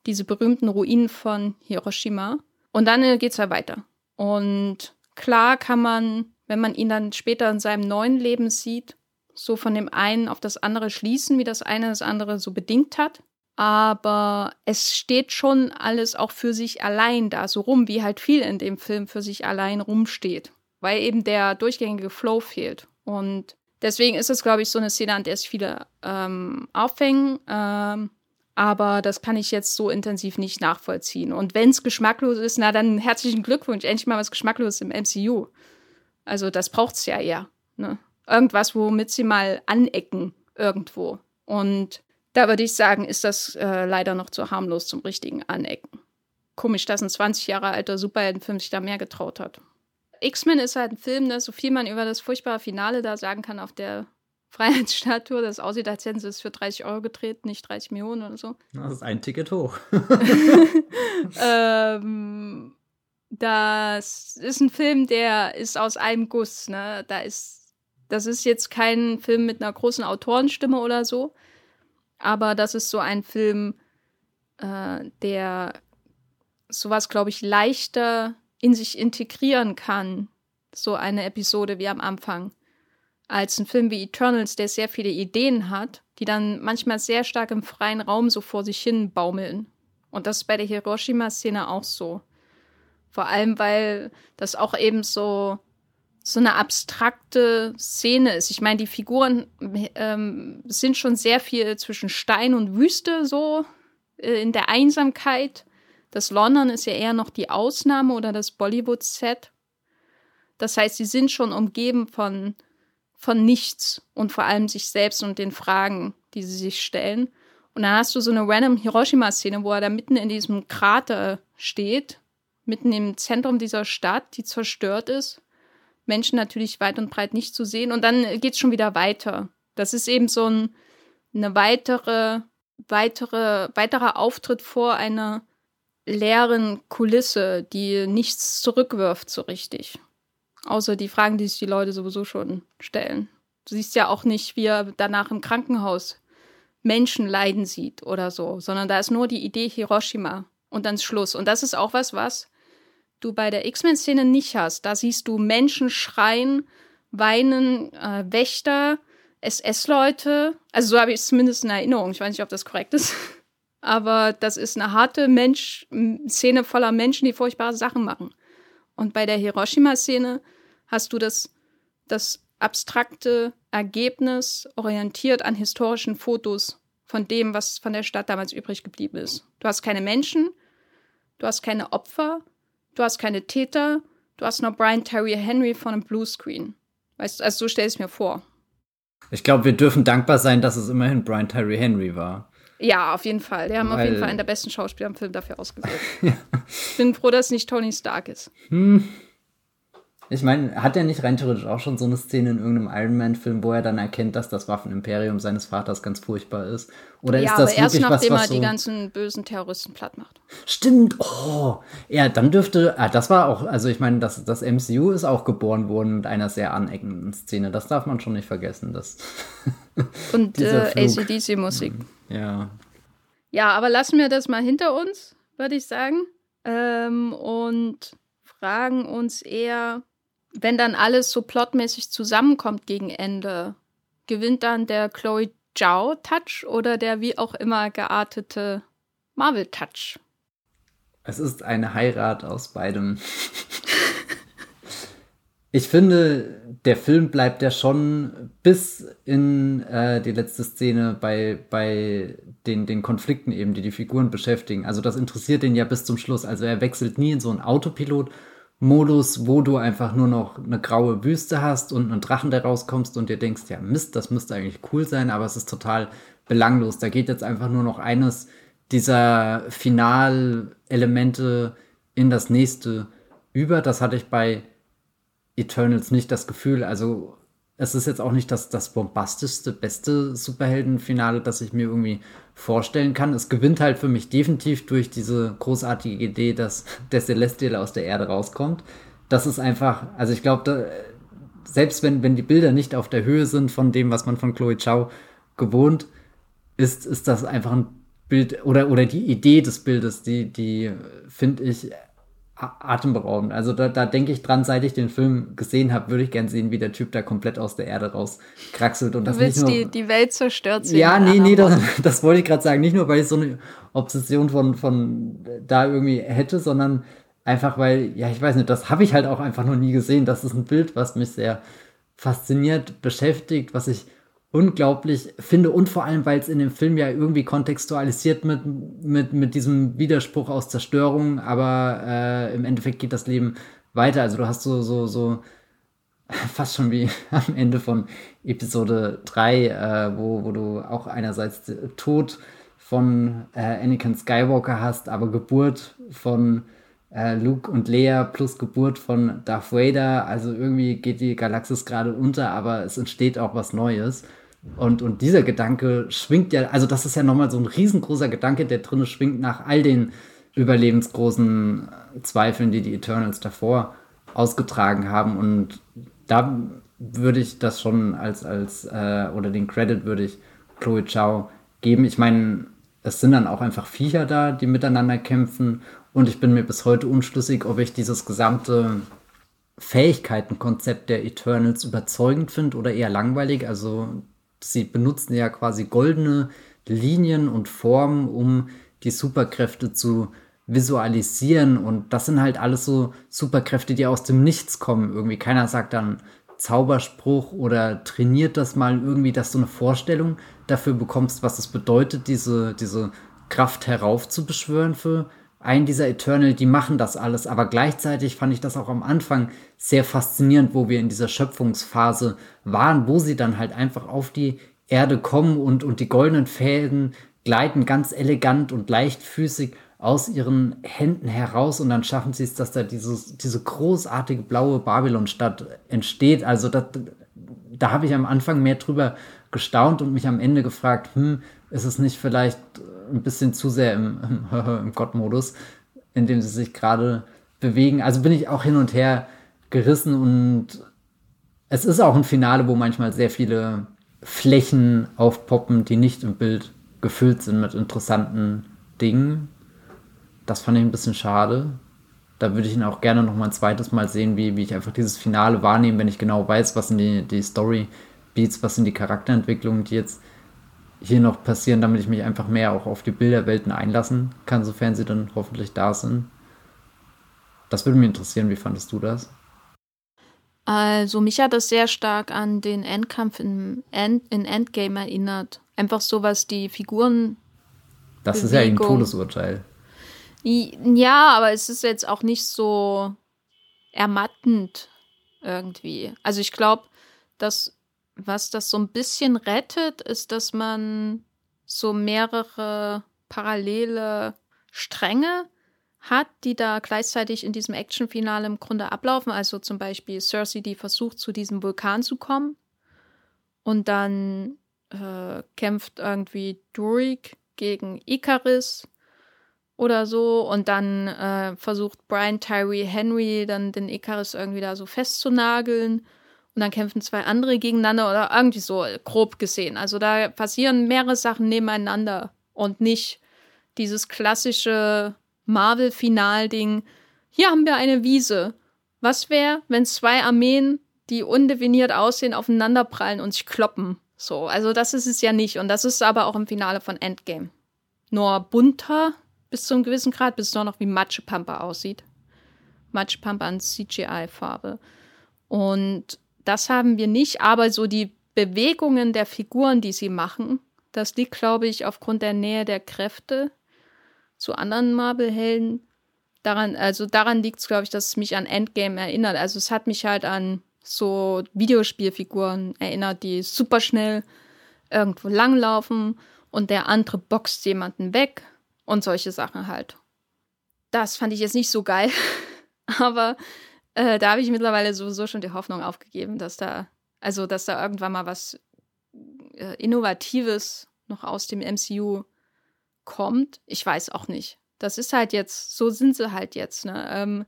diese berühmten Ruinen von Hiroshima. Und dann geht es ja weiter. Und klar kann man wenn man ihn dann später in seinem neuen Leben sieht, so von dem einen auf das andere schließen, wie das eine das andere so bedingt hat. Aber es steht schon alles auch für sich allein da, so rum, wie halt viel in dem Film für sich allein rumsteht, weil eben der durchgängige Flow fehlt. Und deswegen ist es, glaube ich, so eine Szene, an der sich viele ähm, aufhängen. Ähm, aber das kann ich jetzt so intensiv nicht nachvollziehen. Und wenn es geschmacklos ist, na dann herzlichen Glückwunsch, endlich mal was Geschmackloses im MCU. Also das braucht es ja eher. Ne? Irgendwas, womit sie mal anecken irgendwo. Und da würde ich sagen, ist das äh, leider noch zu harmlos zum richtigen Anecken. Komisch, dass ein 20 Jahre alter Superheldenfilm sich da mehr getraut hat. X-Men ist halt ein Film, ne, so viel man über das furchtbare Finale da sagen kann auf der [laughs] Freiheitsstatue, das aussieht, als hätten sie es für 30 Euro gedreht, nicht 30 Millionen oder so.
Das ist ein Ticket hoch. [laughs] [laughs]
ähm, das ist ein Film, der ist aus einem Guss. Ne? Da ist, das ist jetzt kein Film mit einer großen Autorenstimme oder so, aber das ist so ein Film, äh, der sowas, glaube ich, leichter in sich integrieren kann. So eine Episode wie am Anfang. Als ein Film wie Eternals, der sehr viele Ideen hat, die dann manchmal sehr stark im freien Raum so vor sich hin baumeln. Und das ist bei der Hiroshima-Szene auch so. Vor allem, weil das auch eben so, so eine abstrakte Szene ist. Ich meine, die Figuren ähm, sind schon sehr viel zwischen Stein und Wüste so äh, in der Einsamkeit. Das London ist ja eher noch die Ausnahme oder das Bollywood-Set. Das heißt, sie sind schon umgeben von, von nichts und vor allem sich selbst und den Fragen, die sie sich stellen. Und dann hast du so eine random Hiroshima-Szene, wo er da mitten in diesem Krater steht mitten im Zentrum dieser Stadt, die zerstört ist. Menschen natürlich weit und breit nicht zu sehen. Und dann geht es schon wieder weiter. Das ist eben so ein, eine weitere, weitere, weiterer Auftritt vor einer leeren Kulisse, die nichts zurückwirft so richtig. Außer die Fragen, die sich die Leute sowieso schon stellen. Du siehst ja auch nicht, wie er danach im Krankenhaus Menschen leiden sieht oder so, sondern da ist nur die Idee Hiroshima und dann Schluss. Und das ist auch was, was du bei der X-Men-Szene nicht hast. Da siehst du Menschen schreien, weinen, äh, Wächter, SS-Leute. Also so habe ich es zumindest in Erinnerung. Ich weiß nicht, ob das korrekt ist. [laughs] Aber das ist eine harte Mensch Szene voller Menschen, die furchtbare Sachen machen. Und bei der Hiroshima-Szene hast du das, das abstrakte Ergebnis orientiert an historischen Fotos von dem, was von der Stadt damals übrig geblieben ist. Du hast keine Menschen, du hast keine Opfer, du hast keine Täter, du hast nur Brian Terry Henry von einem Bluescreen. Weißt du, also so stell ich es mir vor.
Ich glaube, wir dürfen dankbar sein, dass es immerhin Brian Terry Henry war.
Ja, auf jeden Fall. Die haben Weil, auf jeden Fall einen der besten Schauspieler im Film dafür ausgesucht. [laughs] ja. Ich bin froh, dass es nicht Tony Stark ist. Hm.
Ich meine, hat er nicht rein theoretisch auch schon so eine Szene in irgendeinem Iron Man-Film, wo er dann erkennt, dass das Waffenimperium seines Vaters ganz furchtbar ist? Oder
ja,
ist das
aber erst nachdem
was, was
er
so
die ganzen bösen Terroristen platt macht.
Stimmt, oh. Ja, dann dürfte, ah, das war auch, also ich meine, das, das MCU ist auch geboren worden mit einer sehr aneckenden Szene. Das darf man schon nicht vergessen. Das [laughs]
Und äh, ACDC-Musik.
Ja.
Ja, aber lassen wir das mal hinter uns, würde ich sagen. Ähm, und fragen uns eher, wenn dann alles so plotmäßig zusammenkommt gegen Ende, gewinnt dann der Chloe Zhao Touch oder der wie auch immer geartete Marvel Touch?
Es ist eine Heirat aus beidem. ich finde, der Film bleibt ja schon bis in äh, die letzte Szene bei, bei den, den Konflikten eben, die die Figuren beschäftigen. Also das interessiert den ja bis zum Schluss. Also er wechselt nie in so einen Autopilot Modus, wo du einfach nur noch eine graue Wüste hast und einen Drachen, der rauskommst und dir denkst, ja Mist, das müsste eigentlich cool sein, aber es ist total belanglos. Da geht jetzt einfach nur noch eines dieser Finalelemente in das nächste über. Das hatte ich bei Eternals nicht das Gefühl. Also es ist jetzt auch nicht das, das bombastischste, beste Superheldenfinale, das ich mir irgendwie vorstellen kann. Es gewinnt halt für mich definitiv durch diese großartige Idee, dass der Celestial aus der Erde rauskommt. Das ist einfach, also ich glaube, selbst wenn, wenn die Bilder nicht auf der Höhe sind von dem, was man von Chloe Chow gewohnt ist, ist das einfach ein Bild oder, oder die Idee des Bildes, die, die finde ich atemberaubend. Also da, da denke ich dran, seit ich den Film gesehen habe, würde ich gern sehen, wie der Typ da komplett aus der Erde rauskraxelt. Und das
du willst
nicht
nur, die, die Welt zerstört sehen.
Ja, nee, nee, das, [laughs] das wollte ich gerade sagen. Nicht nur, weil ich so eine Obsession von, von da irgendwie hätte, sondern einfach, weil, ja, ich weiß nicht, das habe ich halt auch einfach noch nie gesehen. Das ist ein Bild, was mich sehr fasziniert, beschäftigt, was ich unglaublich finde und vor allem, weil es in dem Film ja irgendwie kontextualisiert mit, mit, mit diesem Widerspruch aus Zerstörung, aber äh, im Endeffekt geht das Leben weiter. Also du hast so, so, so [laughs] fast schon wie [laughs] am Ende von Episode 3, äh, wo, wo du auch einerseits Tod von äh, Anakin Skywalker hast, aber Geburt von äh, Luke und Leia plus Geburt von Darth Vader. Also irgendwie geht die Galaxis gerade unter, aber es entsteht auch was Neues. Und, und dieser Gedanke schwingt ja, also das ist ja nochmal so ein riesengroßer Gedanke, der drinne schwingt nach all den überlebensgroßen Zweifeln, die die Eternals davor ausgetragen haben. Und da würde ich das schon als, als äh, oder den Credit würde ich Chloe Chow geben. Ich meine, es sind dann auch einfach Viecher da, die miteinander kämpfen. Und ich bin mir bis heute unschlüssig, ob ich dieses gesamte Fähigkeitenkonzept der Eternals überzeugend finde oder eher langweilig. Also sie benutzen ja quasi goldene Linien und Formen, um die Superkräfte zu visualisieren. Und das sind halt alles so Superkräfte, die aus dem Nichts kommen. Irgendwie keiner sagt dann Zauberspruch oder trainiert das mal irgendwie, dass du eine Vorstellung dafür bekommst, was es bedeutet, diese, diese Kraft heraufzubeschwören für einen dieser Eternal, die machen das alles, aber gleichzeitig fand ich das auch am Anfang sehr faszinierend, wo wir in dieser Schöpfungsphase waren, wo sie dann halt einfach auf die Erde kommen und, und die goldenen Fäden gleiten ganz elegant und leichtfüßig aus ihren Händen heraus und dann schaffen sie es, dass da dieses, diese großartige blaue Babylonstadt entsteht. Also das, da habe ich am Anfang mehr drüber gestaunt und mich am Ende gefragt, hm, ist es nicht vielleicht ein bisschen zu sehr im, im, [laughs] im Gott-Modus, in dem sie sich gerade bewegen. Also bin ich auch hin und her gerissen und es ist auch ein Finale, wo manchmal sehr viele Flächen aufpoppen, die nicht im Bild gefüllt sind mit interessanten Dingen. Das fand ich ein bisschen schade. Da würde ich ihn auch gerne noch mal ein zweites Mal sehen, wie, wie ich einfach dieses Finale wahrnehme, wenn ich genau weiß, was sind die, die Story-Beats, was sind die Charakterentwicklungen, die jetzt hier noch passieren, damit ich mich einfach mehr auch auf die Bilderwelten einlassen kann, sofern sie dann hoffentlich da sind. Das würde mich interessieren, wie fandest du das?
Also mich hat das sehr stark an den Endkampf in, End, in Endgame erinnert. Einfach so, was die Figuren.
Das Bewegung. ist ja ein Todesurteil.
Ja, aber es ist jetzt auch nicht so ermattend irgendwie. Also ich glaube, dass was das so ein bisschen rettet, ist, dass man so mehrere parallele Stränge hat, die da gleichzeitig in diesem Actionfinale im Grunde ablaufen. Also zum Beispiel Cersei, die versucht, zu diesem Vulkan zu kommen. Und dann äh, kämpft irgendwie Durik gegen Icarus oder so. Und dann äh, versucht Brian Tyree Henry dann den Icarus irgendwie da so festzunageln und dann kämpfen zwei andere gegeneinander oder irgendwie so grob gesehen. Also da passieren mehrere Sachen nebeneinander und nicht dieses klassische Marvel-Final-Ding. Hier haben wir eine Wiese. Was wäre, wenn zwei Armeen, die undefiniert aussehen, aufeinanderprallen und sich kloppen? So, also das ist es ja nicht. Und das ist aber auch im Finale von Endgame. Nur bunter bis zu einem gewissen Grad, bis es nur noch wie Matschepampa aussieht. Matschepampa an CGI-Farbe. Und das haben wir nicht, aber so die Bewegungen der Figuren, die sie machen, das liegt, glaube ich, aufgrund der Nähe der Kräfte zu anderen Marvel-Helden. Daran, also daran liegt es, glaube ich, dass es mich an Endgame erinnert. Also es hat mich halt an so Videospielfiguren erinnert, die super schnell irgendwo langlaufen und der andere boxt jemanden weg und solche Sachen halt. Das fand ich jetzt nicht so geil, [laughs] aber äh, da habe ich mittlerweile sowieso schon die Hoffnung aufgegeben, dass da, also dass da irgendwann mal was äh, Innovatives noch aus dem MCU kommt. Ich weiß auch nicht. Das ist halt jetzt, so sind sie halt jetzt, ne? Ähm,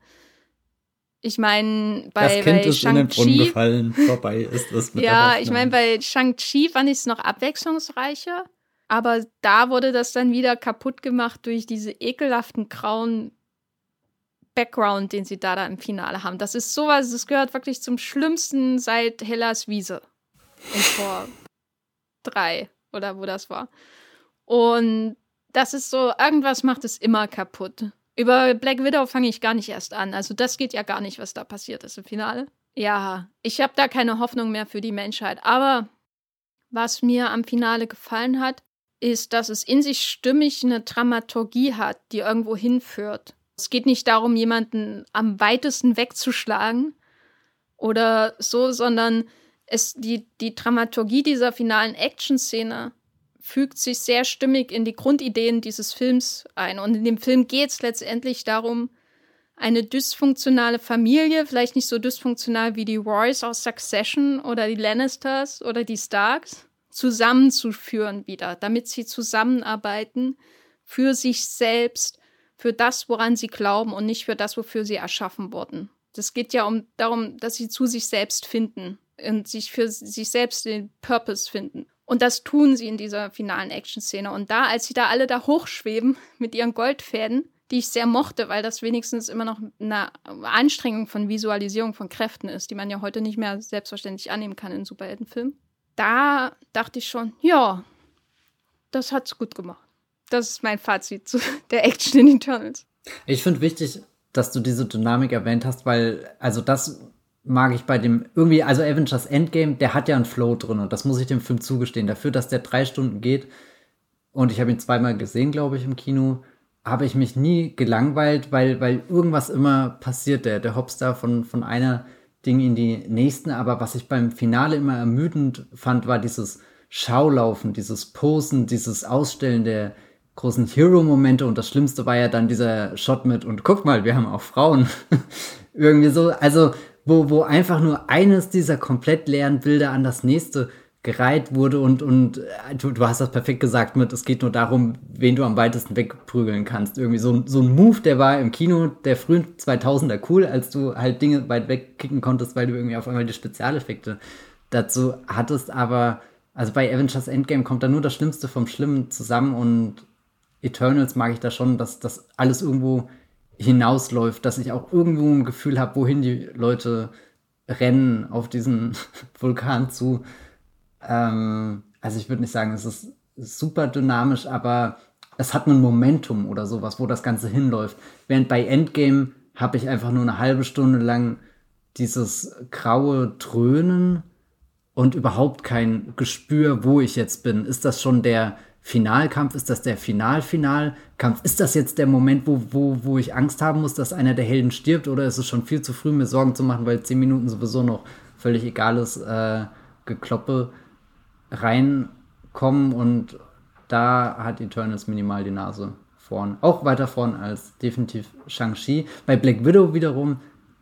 ich meine, bei,
das kind
bei
ist in den Brunnen gefallen, vorbei ist das
mit Ja, ich meine, bei Shang-Chi fand ich es noch abwechslungsreicher, aber da wurde das dann wieder kaputt gemacht durch diese ekelhaften grauen Background, den sie da, da im Finale haben. Das ist sowas, das gehört wirklich zum Schlimmsten seit Hellas Wiese. In Tor 3 oder wo das war. Und das ist so, irgendwas macht es immer kaputt. Über Black Widow fange ich gar nicht erst an. Also das geht ja gar nicht, was da passiert ist im Finale. Ja, ich habe da keine Hoffnung mehr für die Menschheit. Aber was mir am Finale gefallen hat, ist, dass es in sich stimmig eine Dramaturgie hat, die irgendwo hinführt. Es geht nicht darum, jemanden am weitesten wegzuschlagen oder so, sondern es, die, die Dramaturgie dieser finalen Action-Szene fügt sich sehr stimmig in die Grundideen dieses Films ein. Und in dem Film geht es letztendlich darum, eine dysfunktionale Familie, vielleicht nicht so dysfunktional wie die Royce aus Succession oder die Lannisters oder die Starks, zusammenzuführen wieder, damit sie zusammenarbeiten für sich selbst, für das, woran sie glauben und nicht für das, wofür sie erschaffen wurden. Das geht ja um darum, dass sie zu sich selbst finden und sich für sich selbst den Purpose finden. Und das tun sie in dieser finalen Action-Szene. Und da, als sie da alle da hochschweben [laughs] mit ihren Goldfäden, die ich sehr mochte, weil das wenigstens immer noch eine Anstrengung von Visualisierung von Kräften ist, die man ja heute nicht mehr selbstverständlich annehmen kann in Superheldenfilmen. Da dachte ich schon, ja, das hat's gut gemacht. Das ist mein Fazit zu [laughs] der Action in Eternals.
Ich finde wichtig, dass du diese Dynamik erwähnt hast, weil, also das mag ich bei dem irgendwie, also Avengers Endgame, der hat ja einen Flow drin und das muss ich dem Film zugestehen. Dafür, dass der drei Stunden geht und ich habe ihn zweimal gesehen, glaube ich, im Kino, habe ich mich nie gelangweilt, weil, weil irgendwas immer passiert. Der, der Hopstar von, von einer Ding in die nächsten. Aber was ich beim Finale immer ermüdend fand, war dieses Schaulaufen, dieses Posen, dieses Ausstellen der großen Hero-Momente. Und das Schlimmste war ja dann dieser Shot mit, und guck mal, wir haben auch Frauen. [laughs] Irgendwie so. Also wo, wo einfach nur eines dieser komplett leeren Bilder an das nächste gereiht wurde und, und äh, du, du hast das perfekt gesagt mit, es geht nur darum, wen du am weitesten wegprügeln kannst. Irgendwie so, so ein Move, der war im Kino der frühen 2000er cool, als du halt Dinge weit wegkicken konntest, weil du irgendwie auf einmal die Spezialeffekte dazu hattest. Aber also bei Avengers Endgame kommt da nur das Schlimmste vom Schlimmen zusammen und Eternals mag ich da schon, dass das alles irgendwo hinausläuft, dass ich auch irgendwo ein Gefühl habe, wohin die Leute rennen auf diesen [laughs] Vulkan zu. Ähm, also ich würde nicht sagen, es ist super dynamisch, aber es hat ein Momentum oder sowas, wo das Ganze hinläuft. Während bei Endgame habe ich einfach nur eine halbe Stunde lang dieses graue Dröhnen und überhaupt kein Gespür, wo ich jetzt bin. Ist das schon der Finalkampf? Ist das der Final-Finalkampf? Ist das jetzt der Moment, wo, wo, wo ich Angst haben muss, dass einer der Helden stirbt? Oder ist es schon viel zu früh, mir Sorgen zu machen, weil zehn Minuten sowieso noch völlig egales äh, Gekloppe reinkommen? Und da hat Eternals minimal die Nase vorn. Auch weiter vorn als definitiv Shang-Chi. Bei Black Widow wiederum,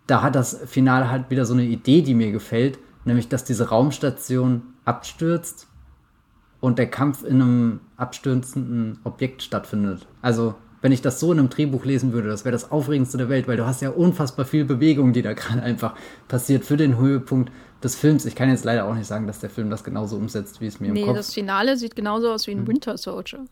da hat das Finale halt wieder so eine Idee, die mir gefällt, nämlich dass diese Raumstation abstürzt und der Kampf in einem abstürzenden Objekt stattfindet. Also, wenn ich das so in einem Drehbuch lesen würde, das wäre das Aufregendste der Welt, weil du hast ja unfassbar viel Bewegung, die da [laughs] gerade einfach passiert für den Höhepunkt des Films. Ich kann jetzt leider auch nicht sagen, dass der Film das genauso umsetzt, wie es mir
nee,
im Kopf...
Nee, das Finale sieht genauso aus wie ein hm. Winter Soldier.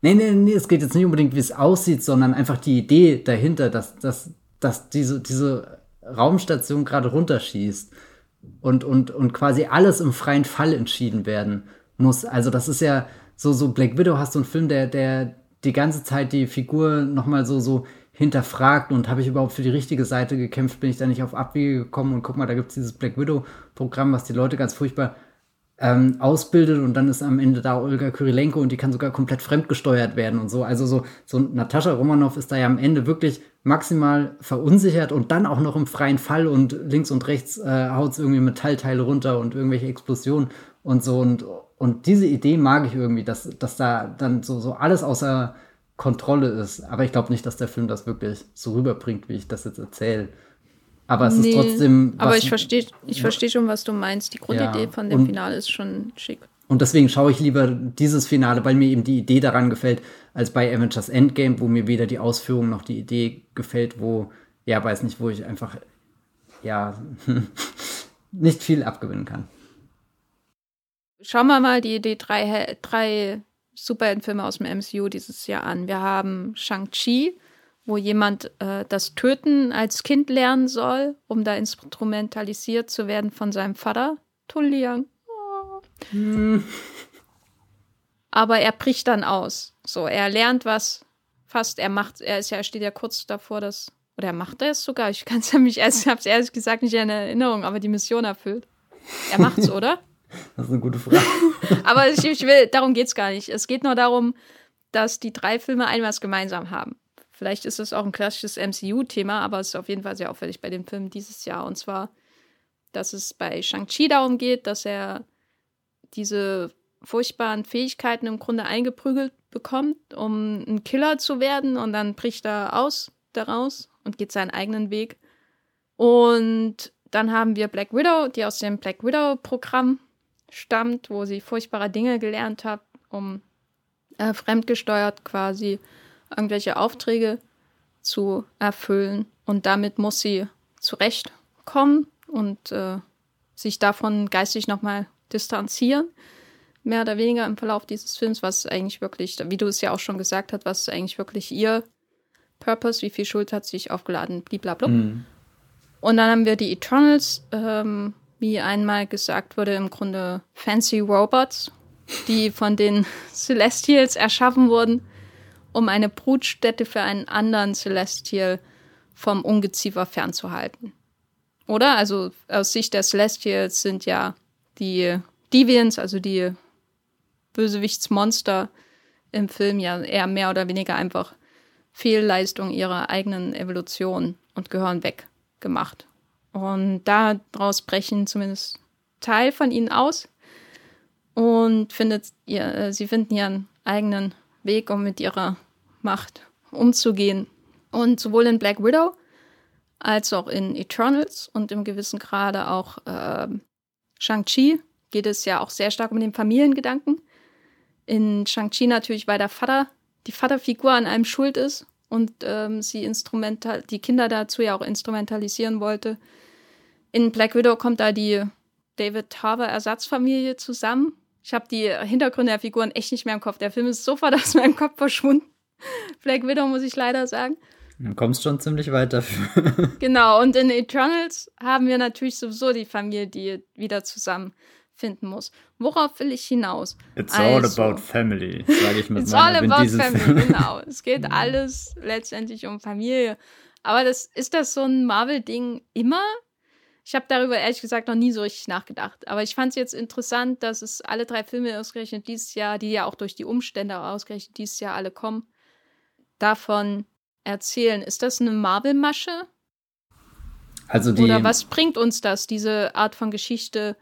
Nee, nee, nee, es geht jetzt nicht unbedingt, wie es aussieht, sondern einfach die Idee dahinter, dass, dass, dass diese, diese Raumstation gerade runterschießt und, und, und quasi alles im freien Fall entschieden werden muss. Also das ist ja so, so Black Widow hast du einen Film, der, der die ganze Zeit die Figur nochmal so, so hinterfragt und habe ich überhaupt für die richtige Seite gekämpft, bin ich da nicht auf Abwege gekommen und guck mal, da gibt es dieses Black Widow-Programm, was die Leute ganz furchtbar ähm, ausbildet und dann ist am Ende da Olga Kyrilenko und die kann sogar komplett fremdgesteuert werden und so. Also so, so Natascha Romanoff ist da ja am Ende wirklich maximal verunsichert und dann auch noch im freien Fall und links und rechts äh, haut irgendwie Metallteile runter und irgendwelche Explosionen und so und und diese Idee mag ich irgendwie, dass, dass da dann so, so alles außer Kontrolle ist. Aber ich glaube nicht, dass der Film das wirklich so rüberbringt, wie ich das jetzt erzähle. Aber es nee, ist trotzdem.
aber ich verstehe ich versteh schon, was du meinst. Die Grundidee ja, von dem Finale ist schon schick.
Und deswegen schaue ich lieber dieses Finale, weil mir eben die Idee daran gefällt, als bei Avengers Endgame, wo mir weder die Ausführung noch die Idee gefällt, wo, ja, weiß nicht, wo ich einfach, ja, [laughs] nicht viel abgewinnen kann
schauen wir mal die, die drei, drei Superheldenfilme aus dem MCU dieses Jahr an. Wir haben Shang-Chi, wo jemand äh, das Töten als Kind lernen soll, um da instrumentalisiert zu werden von seinem Vater, Tulliang. Oh. Hm. Aber er bricht dann aus. So, er lernt was fast, er macht, er ist ja, er steht ja kurz davor, dass, oder er macht es sogar, ich kann es ja mich, ich habe es ehrlich gesagt nicht in Erinnerung, aber die Mission erfüllt. Er macht's, [laughs] oder?
Das ist eine gute Frage. [laughs]
aber ich, ich will, darum geht's gar nicht. Es geht nur darum, dass die drei Filme ein was gemeinsam haben. Vielleicht ist es auch ein klassisches MCU-Thema, aber es ist auf jeden Fall sehr auffällig bei den Filmen dieses Jahr. Und zwar, dass es bei Shang-Chi darum geht, dass er diese furchtbaren Fähigkeiten im Grunde eingeprügelt bekommt, um ein Killer zu werden. Und dann bricht er aus daraus und geht seinen eigenen Weg. Und dann haben wir Black Widow, die aus dem Black Widow-Programm stammt, wo sie furchtbare Dinge gelernt hat, um äh, fremdgesteuert quasi irgendwelche Aufträge zu erfüllen. Und damit muss sie zurechtkommen und äh, sich davon geistig nochmal distanzieren. Mehr oder weniger im Verlauf dieses Films, was eigentlich wirklich, wie du es ja auch schon gesagt hast, was eigentlich wirklich ihr Purpose, wie viel Schuld hat sich aufgeladen, blablabla. Mhm. Und dann haben wir die Eternals, ähm, wie einmal gesagt wurde, im Grunde fancy Robots, die von den [laughs] Celestials erschaffen wurden, um eine Brutstätte für einen anderen Celestial vom Ungeziefer fernzuhalten. Oder? Also aus Sicht der Celestials sind ja die Deviants, also die Bösewichtsmonster im Film ja eher mehr oder weniger einfach Fehlleistung ihrer eigenen Evolution und gehören weggemacht. Und daraus brechen zumindest Teil von ihnen aus und findet ihr, äh, sie finden ihren eigenen Weg, um mit ihrer Macht umzugehen. Und sowohl in Black Widow als auch in Eternals und im gewissen Grade auch äh, Shang-Chi geht es ja auch sehr stark um den Familiengedanken. In Shang-Chi natürlich, weil der Vater, die Vaterfigur an einem schuld ist und ähm, sie instrumental, die Kinder dazu ja auch instrumentalisieren wollte. In Black Widow kommt da die David Harbour Ersatzfamilie zusammen. Ich habe die Hintergründe der Figuren echt nicht mehr im Kopf. Der Film ist sofort [laughs] aus meinem Kopf verschwunden. Black Widow muss ich leider sagen.
Du kommst schon ziemlich weit dafür.
genau, und in Eternals haben wir natürlich sowieso die Familie, die wieder zusammenfinden muss. Worauf will ich hinaus?
It's all also, about family, sage ich mit
It's all about family, genau. [laughs] Es geht alles letztendlich um Familie. Aber das, ist das so ein Marvel-Ding immer? Ich habe darüber ehrlich gesagt noch nie so richtig nachgedacht. Aber ich fand es jetzt interessant, dass es alle drei Filme ausgerechnet dieses Jahr, die ja auch durch die Umstände ausgerechnet dieses Jahr alle kommen, davon erzählen. Ist das eine Marvel-Masche?
Also die,
Oder was bringt uns das, diese Art von Geschichte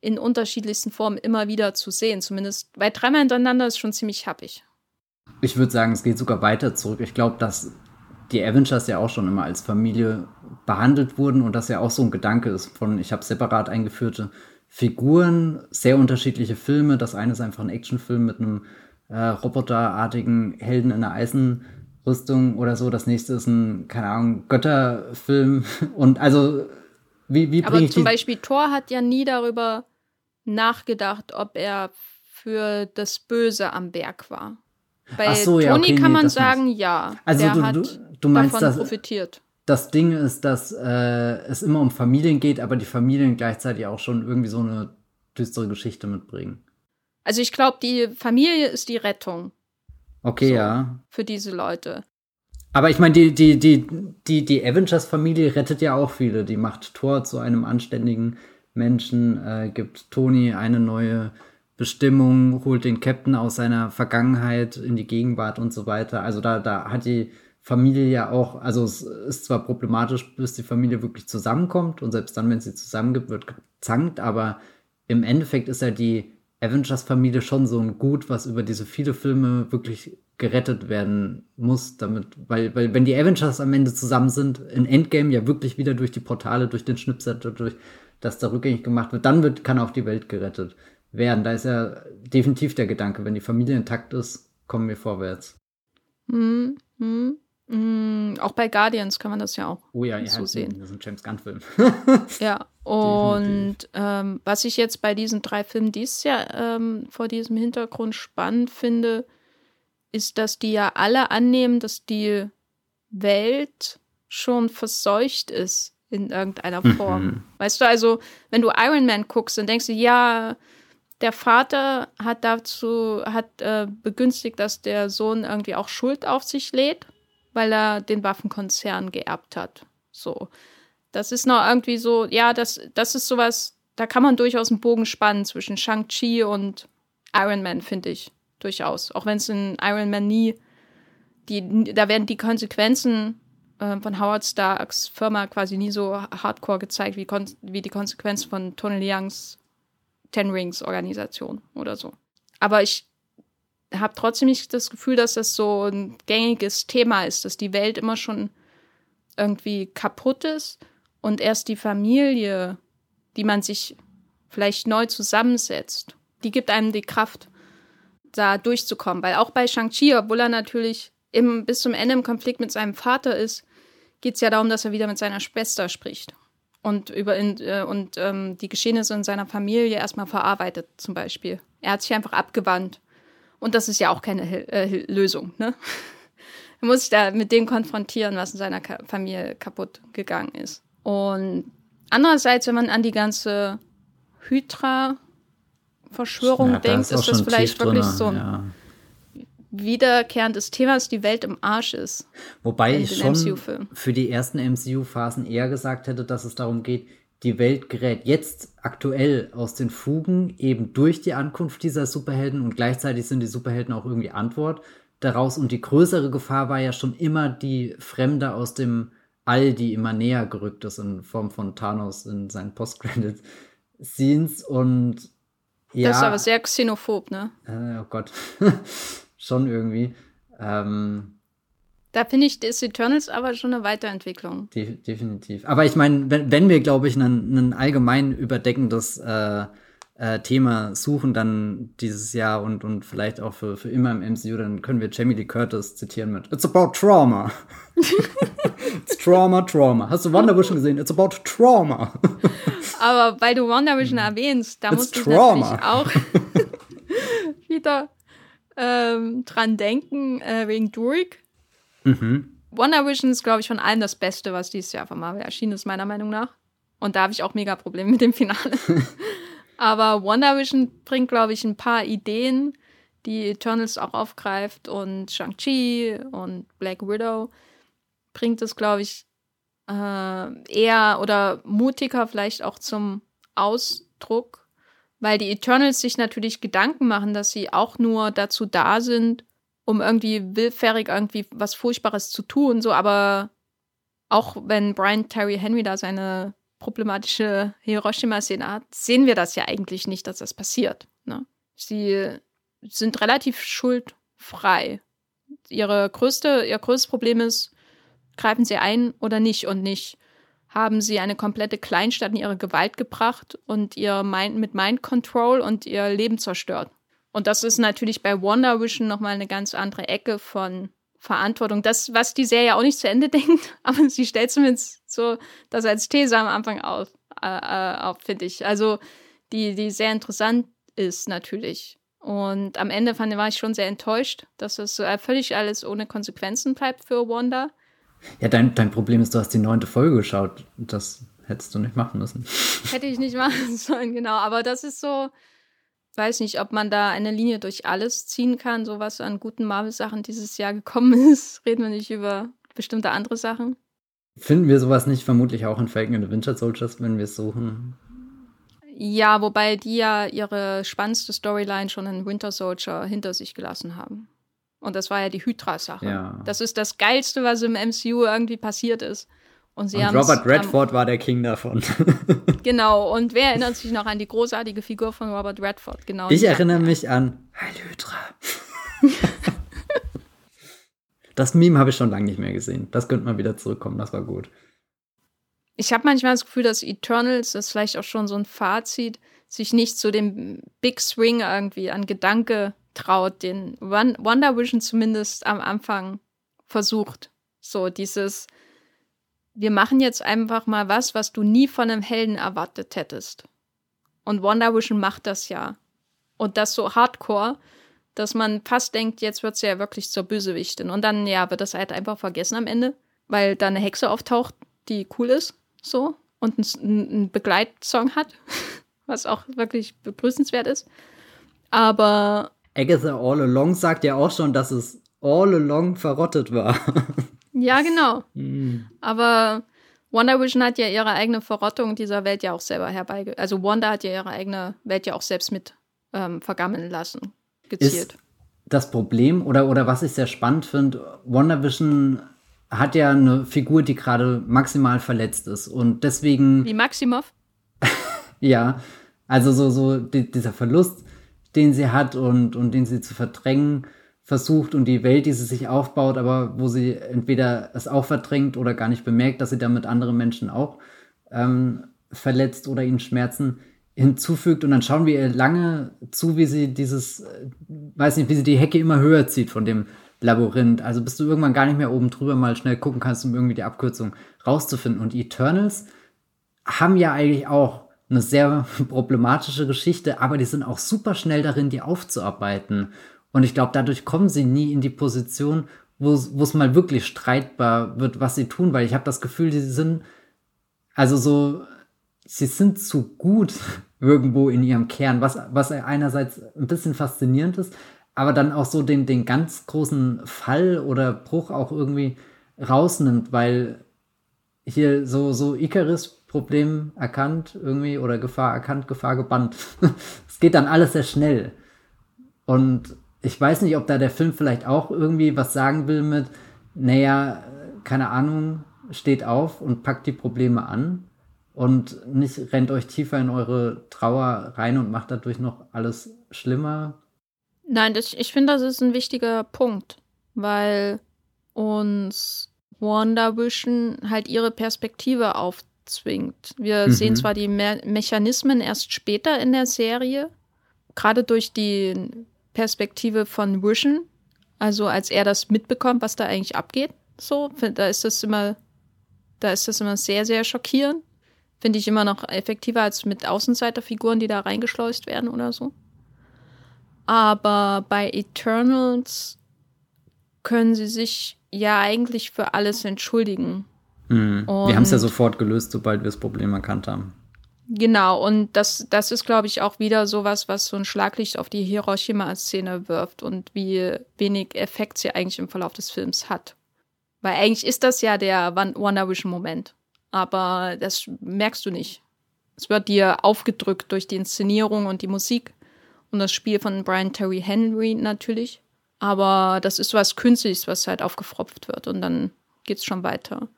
in unterschiedlichsten Formen immer wieder zu sehen? Zumindest, weil dreimal hintereinander ist schon ziemlich happig.
Ich würde sagen, es geht sogar weiter zurück. Ich glaube, dass die Avengers ja auch schon immer als Familie behandelt wurden und das ja auch so ein Gedanke ist von, ich habe separat eingeführte Figuren, sehr unterschiedliche Filme. Das eine ist einfach ein Actionfilm mit einem äh, roboterartigen Helden in einer Eisenrüstung oder so. Das nächste ist ein, keine Ahnung, Götterfilm. [laughs] Und also, wie, wie
Aber zum Beispiel Thor hat ja nie darüber nachgedacht, ob er für das Böse am Berg war. Bei so, Tony ja, okay, kann nee, man sagen, nicht. ja.
Also der du, hat du, du meinst, davon
dass, profitiert.
Das Ding ist, dass äh, es immer um Familien geht, aber die Familien gleichzeitig auch schon irgendwie so eine düstere Geschichte mitbringen.
Also ich glaube, die Familie ist die Rettung.
Okay, so, ja.
Für diese Leute.
Aber ich meine, die, die, die, die, die Avengers-Familie rettet ja auch viele. Die macht Thor zu einem anständigen Menschen, äh, gibt Tony eine neue Bestimmung, holt den Captain aus seiner Vergangenheit in die Gegenwart und so weiter. Also da, da hat die Familie ja auch, also es ist zwar problematisch, bis die Familie wirklich zusammenkommt und selbst dann, wenn sie zusammengibt, wird gezankt, aber im Endeffekt ist ja die Avengers-Familie schon so ein Gut, was über diese viele Filme wirklich gerettet werden muss, damit, weil, weil wenn die Avengers am Ende zusammen sind, in Endgame ja wirklich wieder durch die Portale, durch den Schnipsel, durch das da rückgängig gemacht wird, dann wird, kann auch die Welt gerettet werden. Da ist ja definitiv der Gedanke, wenn die Familie intakt ist, kommen wir vorwärts.
Hm, hm, hm. Auch bei Guardians kann man das ja auch
oh ja,
so
ja,
sehen.
Das ist ein James Gunn-Film.
ja, [laughs] und ähm, was ich jetzt bei diesen drei Filmen dieses Jahr ähm, vor diesem Hintergrund spannend finde, ist, dass die ja alle annehmen, dass die Welt schon verseucht ist in irgendeiner Form. Mhm. Weißt du, also, wenn du Iron Man guckst, dann denkst du, ja, der Vater hat dazu, hat äh, begünstigt, dass der Sohn irgendwie auch Schuld auf sich lädt, weil er den Waffenkonzern geerbt hat. So. Das ist noch irgendwie so, ja, das, das ist sowas, da kann man durchaus einen Bogen spannen zwischen Shang-Chi und Iron Man, finde ich. Durchaus. Auch wenn es in Iron Man nie, die, da werden die Konsequenzen äh, von Howard Starks Firma quasi nie so hardcore gezeigt wie, wie die Konsequenzen von Tony Leungs Ten Rings Organisation oder so. Aber ich habe trotzdem nicht das Gefühl, dass das so ein gängiges Thema ist, dass die Welt immer schon irgendwie kaputt ist und erst die Familie, die man sich vielleicht neu zusammensetzt, die gibt einem die Kraft, da durchzukommen. Weil auch bei Shang-Chi, obwohl er natürlich im, bis zum Ende im Konflikt mit seinem Vater ist, geht es ja darum, dass er wieder mit seiner Schwester spricht und über in, äh, und ähm, die Geschehnisse in seiner Familie erstmal verarbeitet, zum Beispiel. Er hat sich einfach abgewandt. Und das ist ja auch keine äh, Lösung, ne? [laughs] er muss sich da mit dem konfrontieren, was in seiner Ka Familie kaputt gegangen ist. Und andererseits, wenn man an die ganze Hydra-Verschwörung ja, denkt, ist, ist das vielleicht wirklich drin, so ein ja wiederkehrendes Thema, dass die Welt im Arsch ist.
Wobei ich schon für die ersten MCU-Phasen eher gesagt hätte, dass es darum geht, die Welt gerät jetzt aktuell aus den Fugen, eben durch die Ankunft dieser Superhelden und gleichzeitig sind die Superhelden auch irgendwie Antwort daraus. Und die größere Gefahr war ja schon immer die Fremde aus dem All, die immer näher gerückt ist in Form von Thanos in seinen Post-Credit-Scenes und ja.
Das ist aber sehr xenophob, ne?
Äh, oh Gott. [laughs] schon irgendwie. Ähm,
da finde ich, ist Eternals aber schon eine Weiterentwicklung.
De definitiv. Aber ich meine, wenn, wenn wir, glaube ich, ein allgemein überdeckendes äh, äh, Thema suchen, dann dieses Jahr und, und vielleicht auch für, für immer im MCU, dann können wir Jamie Lee Curtis zitieren mit It's about trauma. [laughs] It's trauma, trauma. Hast du Wonder Vision gesehen? It's about trauma. [laughs]
Aber weil du Wonder Vision erwähnst, da musst du natürlich auch [laughs] wieder ähm, dran denken, äh, wegen Durik. Mhm. Wonder Vision ist, glaube ich, von allem das Beste, was dieses Jahr von Marvel erschienen ist, meiner Meinung nach. Und da habe ich auch mega Probleme mit dem Finale. Aber Wonder Vision bringt, glaube ich, ein paar Ideen, die Eternals auch aufgreift und Shang-Chi und Black Widow bringt es, glaube ich, äh, eher oder mutiger vielleicht auch zum Ausdruck weil die Eternals sich natürlich Gedanken machen, dass sie auch nur dazu da sind, um irgendwie willfährig irgendwie was Furchtbares zu tun, so, aber auch wenn Brian Terry Henry da seine problematische Hiroshima-Szene sehen wir das ja eigentlich nicht, dass das passiert. Ne? Sie sind relativ schuldfrei. Ihre größte, ihr größtes Problem ist, greifen sie ein oder nicht und nicht, haben sie eine komplette Kleinstadt in ihre Gewalt gebracht und ihr Mind, mit Mind Control und ihr Leben zerstört. Und das ist natürlich bei Wonder Vision nochmal eine ganz andere Ecke von Verantwortung. Das, was die Serie auch nicht zu Ende [laughs] denkt, aber sie stellt zumindest so das als These am Anfang auf, äh, äh, auf finde ich. Also, die, die sehr interessant ist natürlich. Und am Ende fand, war ich schon sehr enttäuscht, dass es äh, völlig alles ohne Konsequenzen bleibt für Wanda.
Ja, dein, dein Problem ist, du hast die neunte Folge geschaut. Das hättest du nicht machen müssen.
Hätte ich nicht machen [laughs] sollen, genau. Aber das ist so, weiß nicht, ob man da eine Linie durch alles ziehen kann, so was an guten Marvel-Sachen dieses Jahr gekommen [laughs] ist. Reden wir nicht über bestimmte andere Sachen.
Finden wir sowas nicht vermutlich auch in Falcon and the Winter Soldiers, wenn wir es suchen?
Ja, wobei die ja ihre spannendste Storyline schon in Winter Soldier hinter sich gelassen haben. Und das war ja die Hydra-Sache. Ja. Das ist das Geilste, was im MCU irgendwie passiert ist.
Und, und Robert Redford war der King davon. [laughs]
genau, und wer erinnert sich noch an die großartige Figur von Robert Redford? Genau.
Ich erinnere mich an Hydra. [laughs] das Meme habe ich schon lange nicht mehr gesehen. Das könnte mal wieder zurückkommen, das war gut.
Ich habe manchmal das Gefühl, dass Eternals, das ist vielleicht auch schon so ein Fazit, sich nicht zu dem Big Swing irgendwie an Gedanke traut, den Wonder Vision zumindest am Anfang versucht. So dieses, wir machen jetzt einfach mal was, was du nie von einem Helden erwartet hättest. Und Wonder Vision macht das ja. Und das so hardcore, dass man fast denkt, jetzt wird sie ja wirklich zur Bösewichtin. Und dann, ja, wird das halt einfach vergessen am Ende, weil da eine Hexe auftaucht, die cool ist, so, und einen Begleitsong hat, [laughs] was auch wirklich begrüßenswert ist. Aber.
Agatha All Along sagt ja auch schon, dass es all along verrottet war. [laughs]
ja, genau. Mm. Aber Wonder Vision hat ja ihre eigene Verrottung dieser Welt ja auch selber herbeigeführt. Also Wanda hat ja ihre eigene Welt ja auch selbst mit ähm, vergammeln lassen. Gezielt.
Ist das Problem, oder, oder was ich sehr spannend finde, Wonder Vision hat ja eine Figur, die gerade maximal verletzt ist. Und deswegen.
Wie Maximov? [laughs]
ja. Also so, so die, dieser Verlust, den sie hat und, und den sie zu verdrängen versucht und die Welt, die sie sich aufbaut, aber wo sie entweder es auch verdrängt oder gar nicht bemerkt, dass sie damit andere Menschen auch ähm, verletzt oder ihnen Schmerzen hinzufügt. Und dann schauen wir ihr lange zu, wie sie dieses, äh, weiß nicht, wie sie die Hecke immer höher zieht von dem Labyrinth. Also bis du irgendwann gar nicht mehr oben drüber mal schnell gucken kannst, um irgendwie die Abkürzung rauszufinden. Und Eternals haben ja eigentlich auch eine sehr [laughs] problematische Geschichte, aber die sind auch super schnell darin, die aufzuarbeiten. Und ich glaube, dadurch kommen sie nie in die Position, wo es mal wirklich streitbar wird, was sie tun, weil ich habe das Gefühl, sie sind, also so, sie sind zu gut [laughs] irgendwo in ihrem Kern, was, was einerseits ein bisschen faszinierend ist, aber dann auch so den, den ganz großen Fall oder Bruch auch irgendwie rausnimmt, weil hier so, so Icarus Problem erkannt irgendwie oder Gefahr erkannt, Gefahr gebannt. [laughs] es geht dann alles sehr schnell. Und ich weiß nicht, ob da der Film vielleicht auch irgendwie was sagen will mit, naja, keine Ahnung, steht auf und packt die Probleme an und nicht rennt euch tiefer in eure Trauer rein und macht dadurch noch alles schlimmer.
Nein, das, ich finde, das ist ein wichtiger Punkt, weil uns Wanda Vision halt ihre Perspektive aufzwingt. Wir mhm. sehen zwar die Me Mechanismen erst später in der Serie, gerade durch die Perspektive von Vision, also als er das mitbekommt, was da eigentlich abgeht, so, da ist das immer, da ist das immer sehr, sehr schockierend. Finde ich immer noch effektiver als mit Außenseiterfiguren, die da reingeschleust werden oder so. Aber bei Eternals können sie sich ja eigentlich für alles entschuldigen.
Mhm. Wir haben es ja sofort gelöst, sobald wir das Problem erkannt haben.
Genau, und das, das ist, glaube ich, auch wieder sowas, was so ein Schlaglicht auf die Hiroshima-Szene wirft und wie wenig Effekt sie eigentlich im Verlauf des Films hat. Weil eigentlich ist das ja der Wonder Vision-Moment. Aber das merkst du nicht. Es wird dir aufgedrückt durch die Inszenierung und die Musik und das Spiel von Brian Terry Henry natürlich. Aber das ist was Künstliches, was halt aufgefropft wird und dann geht's schon weiter.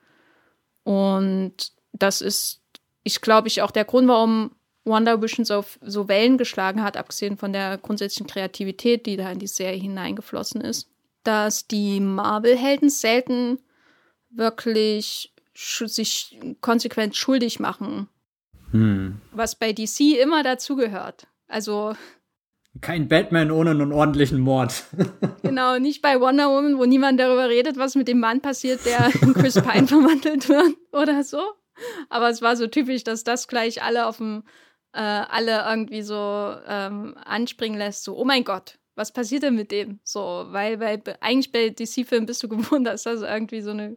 Und das ist ich glaube, ich auch der Grund, warum Wonder Vision so, so Wellen geschlagen hat, abgesehen von der grundsätzlichen Kreativität, die da in die Serie hineingeflossen ist, dass die Marvel-Helden selten wirklich sich konsequent schuldig machen. Hm. Was bei DC immer dazugehört. Also.
Kein Batman ohne einen ordentlichen Mord. [laughs]
genau, nicht bei Wonder Woman, wo niemand darüber redet, was mit dem Mann passiert, der in Chris Pine verwandelt wird oder so. Aber es war so typisch, dass das gleich alle auf dem, äh, alle irgendwie so ähm, anspringen lässt, so, oh mein Gott, was passiert denn mit dem? So, weil, weil eigentlich bei DC-Filmen bist du gewohnt, dass das irgendwie so eine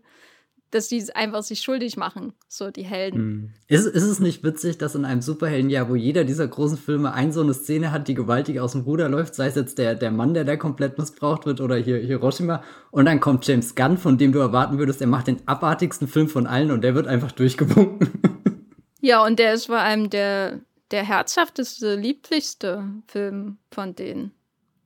dass die einfach sich schuldig machen, so die Helden. Hm.
Ist, ist es nicht witzig, dass in einem Superheldenjahr, wo jeder dieser großen Filme ein so eine Szene hat, die gewaltig aus dem Ruder läuft, sei es jetzt der, der Mann, der da komplett missbraucht wird oder hier Hiroshima, und dann kommt James Gunn, von dem du erwarten würdest, er macht den abartigsten Film von allen und der wird einfach durchgewunken. [laughs]
ja, und der ist vor allem der, der herzhafteste, lieblichste Film von denen.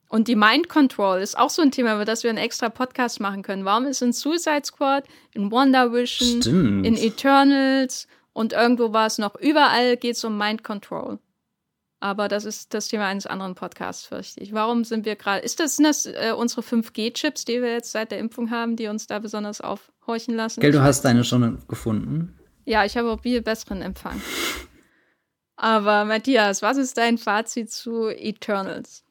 Und die Mind Control ist auch so ein Thema, über das wir einen extra Podcast machen können. Warum ist in Suicide Squad, in Wonder Vision, Stimmt. in Eternals und irgendwo war es noch, überall geht es um Mind Control. Aber das ist das Thema eines anderen Podcasts, fürchte ich. Warum sind wir gerade, ist das, sind das äh, unsere 5G-Chips, die wir jetzt seit der Impfung haben, die uns da besonders aufhorchen lassen?
Gell, du hast deine schon gefunden.
Ja, ich habe auch viel besseren Empfang. Aber Matthias, was ist dein Fazit zu Eternals?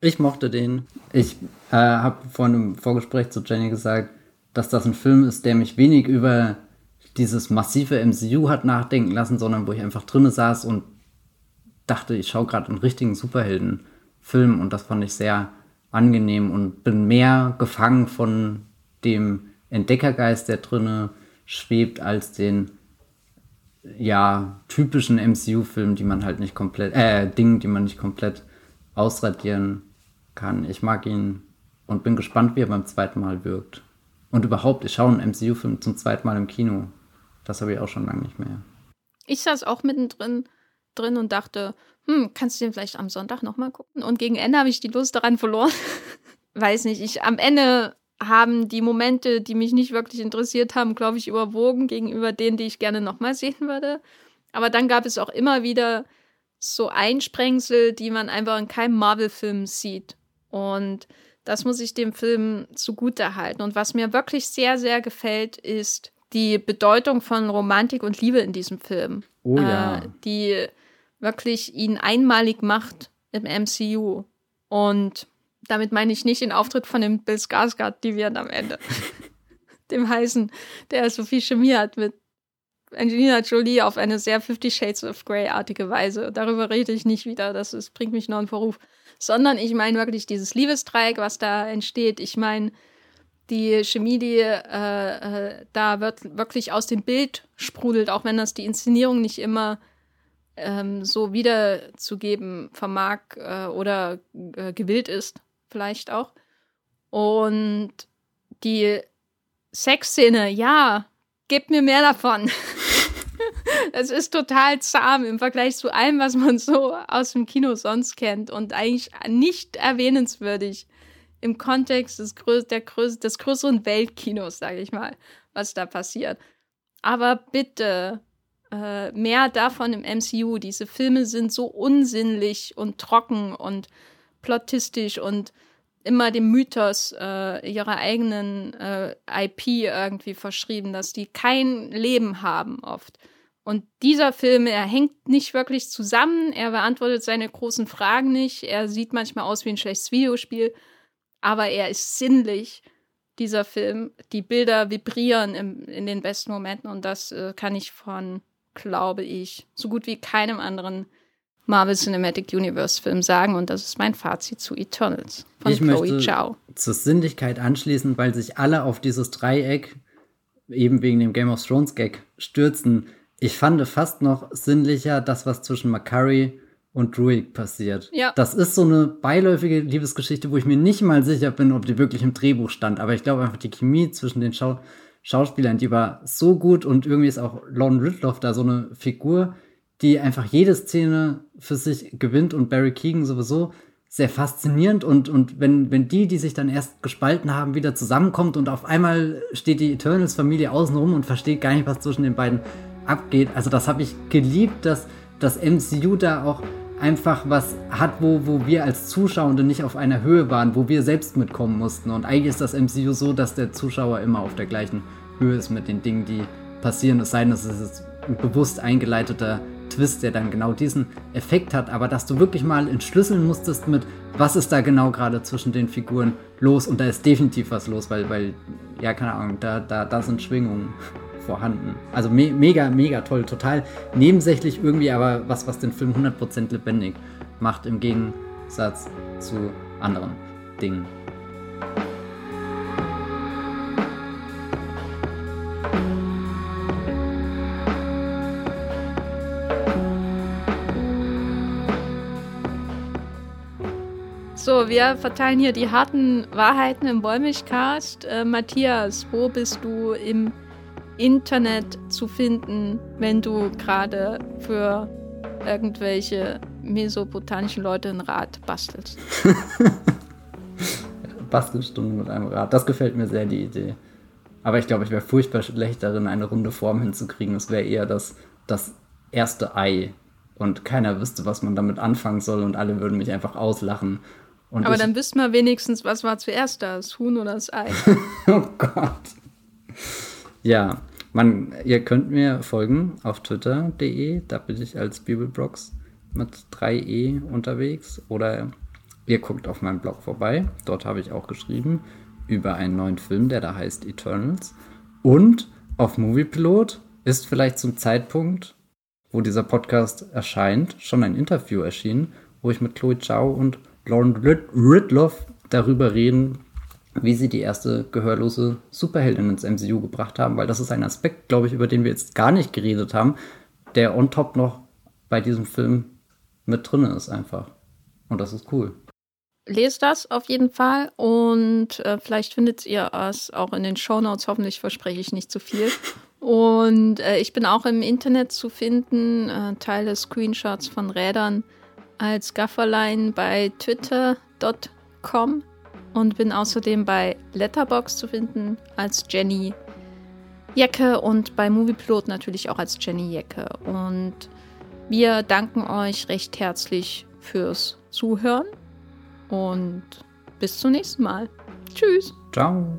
Ich mochte den. Ich äh, habe vor einem Vorgespräch zu Jenny gesagt, dass das ein Film ist, der mich wenig über dieses massive MCU hat nachdenken lassen, sondern wo ich einfach drinne saß und dachte, ich schaue gerade einen richtigen Superheldenfilm und das fand ich sehr angenehm und bin mehr gefangen von dem Entdeckergeist, der drinne schwebt, als den ja typischen MCU-Film, die man halt nicht komplett, äh, Dingen, die man nicht komplett ausradieren kann. Ich mag ihn und bin gespannt, wie er beim zweiten Mal wirkt. Und überhaupt, ich schaue einen MCU-Film zum zweiten Mal im Kino. Das habe ich auch schon lange nicht mehr.
Ich saß auch mittendrin drin und dachte, hm, kannst du den vielleicht am Sonntag nochmal gucken? Und gegen Ende habe ich die Lust daran verloren. [laughs] Weiß nicht, ich am Ende haben die Momente, die mich nicht wirklich interessiert haben, glaube ich, überwogen gegenüber denen, die ich gerne nochmal sehen würde. Aber dann gab es auch immer wieder so Einsprengsel, die man einfach in keinem Marvel-Film sieht. Und das muss ich dem Film zugute halten. Und was mir wirklich sehr, sehr gefällt, ist die Bedeutung von Romantik und Liebe in diesem Film.
Oh ja.
Äh, die wirklich ihn einmalig macht im MCU. Und damit meine ich nicht den Auftritt von dem Bill Skarsgård, die wir am Ende. [laughs] dem Heißen, der so viel Chemie hat mit Angelina Jolie auf eine sehr Fifty Shades of Grey-artige Weise. Darüber rede ich nicht wieder, das ist, bringt mich noch in Verruf. Sondern ich meine wirklich dieses Liebesdreieck, was da entsteht. Ich meine die Chemie, die äh, äh, da wird wirklich aus dem Bild sprudelt, auch wenn das die Inszenierung nicht immer ähm, so wiederzugeben vermag äh, oder äh, gewillt ist, vielleicht auch. Und die Sexszene, ja, gebt mir mehr davon. [laughs] Es ist total zahm im Vergleich zu allem, was man so aus dem Kino sonst kennt und eigentlich nicht erwähnenswürdig im Kontext des, Grö der Grö des größeren Weltkinos, sage ich mal, was da passiert. Aber bitte, äh, mehr davon im MCU. Diese Filme sind so unsinnlich und trocken und plottistisch und immer dem Mythos äh, ihrer eigenen äh, IP irgendwie verschrieben, dass die kein Leben haben oft. Und dieser Film, er hängt nicht wirklich zusammen, er beantwortet seine großen Fragen nicht, er sieht manchmal aus wie ein schlechtes Videospiel, aber er ist sinnlich, dieser Film. Die Bilder vibrieren im, in den besten Momenten und das äh, kann ich von glaube ich, so gut wie keinem anderen Marvel Cinematic Universe Film sagen. Und das ist mein Fazit zu Eternals
von ich Chloe möchte Zhao. Zur Sinnlichkeit anschließen, weil sich alle auf dieses Dreieck, eben wegen dem Game of Thrones Gag, stürzen. Ich fand fast noch sinnlicher das, was zwischen McCurry und Druid passiert.
Ja.
Das ist so eine beiläufige Liebesgeschichte, wo ich mir nicht mal sicher bin, ob die wirklich im Drehbuch stand. Aber ich glaube einfach, die Chemie zwischen den Schau Schauspielern, die war so gut und irgendwie ist auch Lon Ridloff da so eine Figur, die einfach jede Szene für sich gewinnt und Barry Keegan sowieso sehr faszinierend und, und wenn, wenn die, die sich dann erst gespalten haben, wieder zusammenkommt und auf einmal steht die Eternals-Familie außenrum und versteht gar nicht, was zwischen den beiden abgeht. Also das habe ich geliebt, dass das MCU da auch einfach was hat, wo, wo wir als Zuschauende nicht auf einer Höhe waren, wo wir selbst mitkommen mussten. Und eigentlich ist das MCU so, dass der Zuschauer immer auf der gleichen Höhe ist mit den Dingen, die passieren. Es sei denn, es ist ein bewusst eingeleiteter Twist, der dann genau diesen Effekt hat. Aber dass du wirklich mal entschlüsseln musstest mit, was ist da genau gerade zwischen den Figuren los? Und da ist definitiv was los, weil, weil ja, keine Ahnung, da, da, da sind Schwingungen vorhanden. Also me mega, mega toll, total nebensächlich irgendwie, aber was, was den Film 100% lebendig macht im Gegensatz zu anderen Dingen.
So, wir verteilen hier die harten Wahrheiten im Wollmilchcast. Äh, Matthias, wo bist du im Internet zu finden, wenn du gerade für irgendwelche mesopotamischen Leute ein Rad bastelst. [laughs]
Bastelstunde mit einem Rad. Das gefällt mir sehr, die Idee. Aber ich glaube, ich wäre furchtbar schlecht darin, eine runde Form hinzukriegen. Es wäre eher das, das erste Ei. Und keiner wüsste, was man damit anfangen soll und alle würden mich einfach auslachen. Und
Aber dann wüssten wir wenigstens, was war zuerst das Huhn oder das Ei. [laughs]
oh Gott. Ja, man, ihr könnt mir folgen auf twitter.de, da bin ich als Bibelbrox mit 3e unterwegs. Oder ihr guckt auf meinem Blog vorbei, dort habe ich auch geschrieben über einen neuen Film, der da heißt Eternals. Und auf Moviepilot ist vielleicht zum Zeitpunkt, wo dieser Podcast erscheint, schon ein Interview erschienen, wo ich mit Chloe Zhao und Lauren Ridloff darüber reden, wie sie die erste gehörlose Superheldin ins MCU gebracht haben, weil das ist ein Aspekt, glaube ich, über den wir jetzt gar nicht geredet haben, der on top noch bei diesem Film mit drin ist einfach. Und das ist cool.
Lest das auf jeden Fall und äh, vielleicht findet ihr es auch in den Shownotes. Hoffentlich verspreche ich nicht zu viel. Und äh, ich bin auch im Internet zu finden, äh, teile Screenshots von Rädern als Gafferlein bei twitter.com und bin außerdem bei Letterbox zu finden als Jenny Jecke und bei Movieplot natürlich auch als Jenny Jecke. Und wir danken euch recht herzlich fürs Zuhören und bis zum nächsten Mal. Tschüss.
Ciao.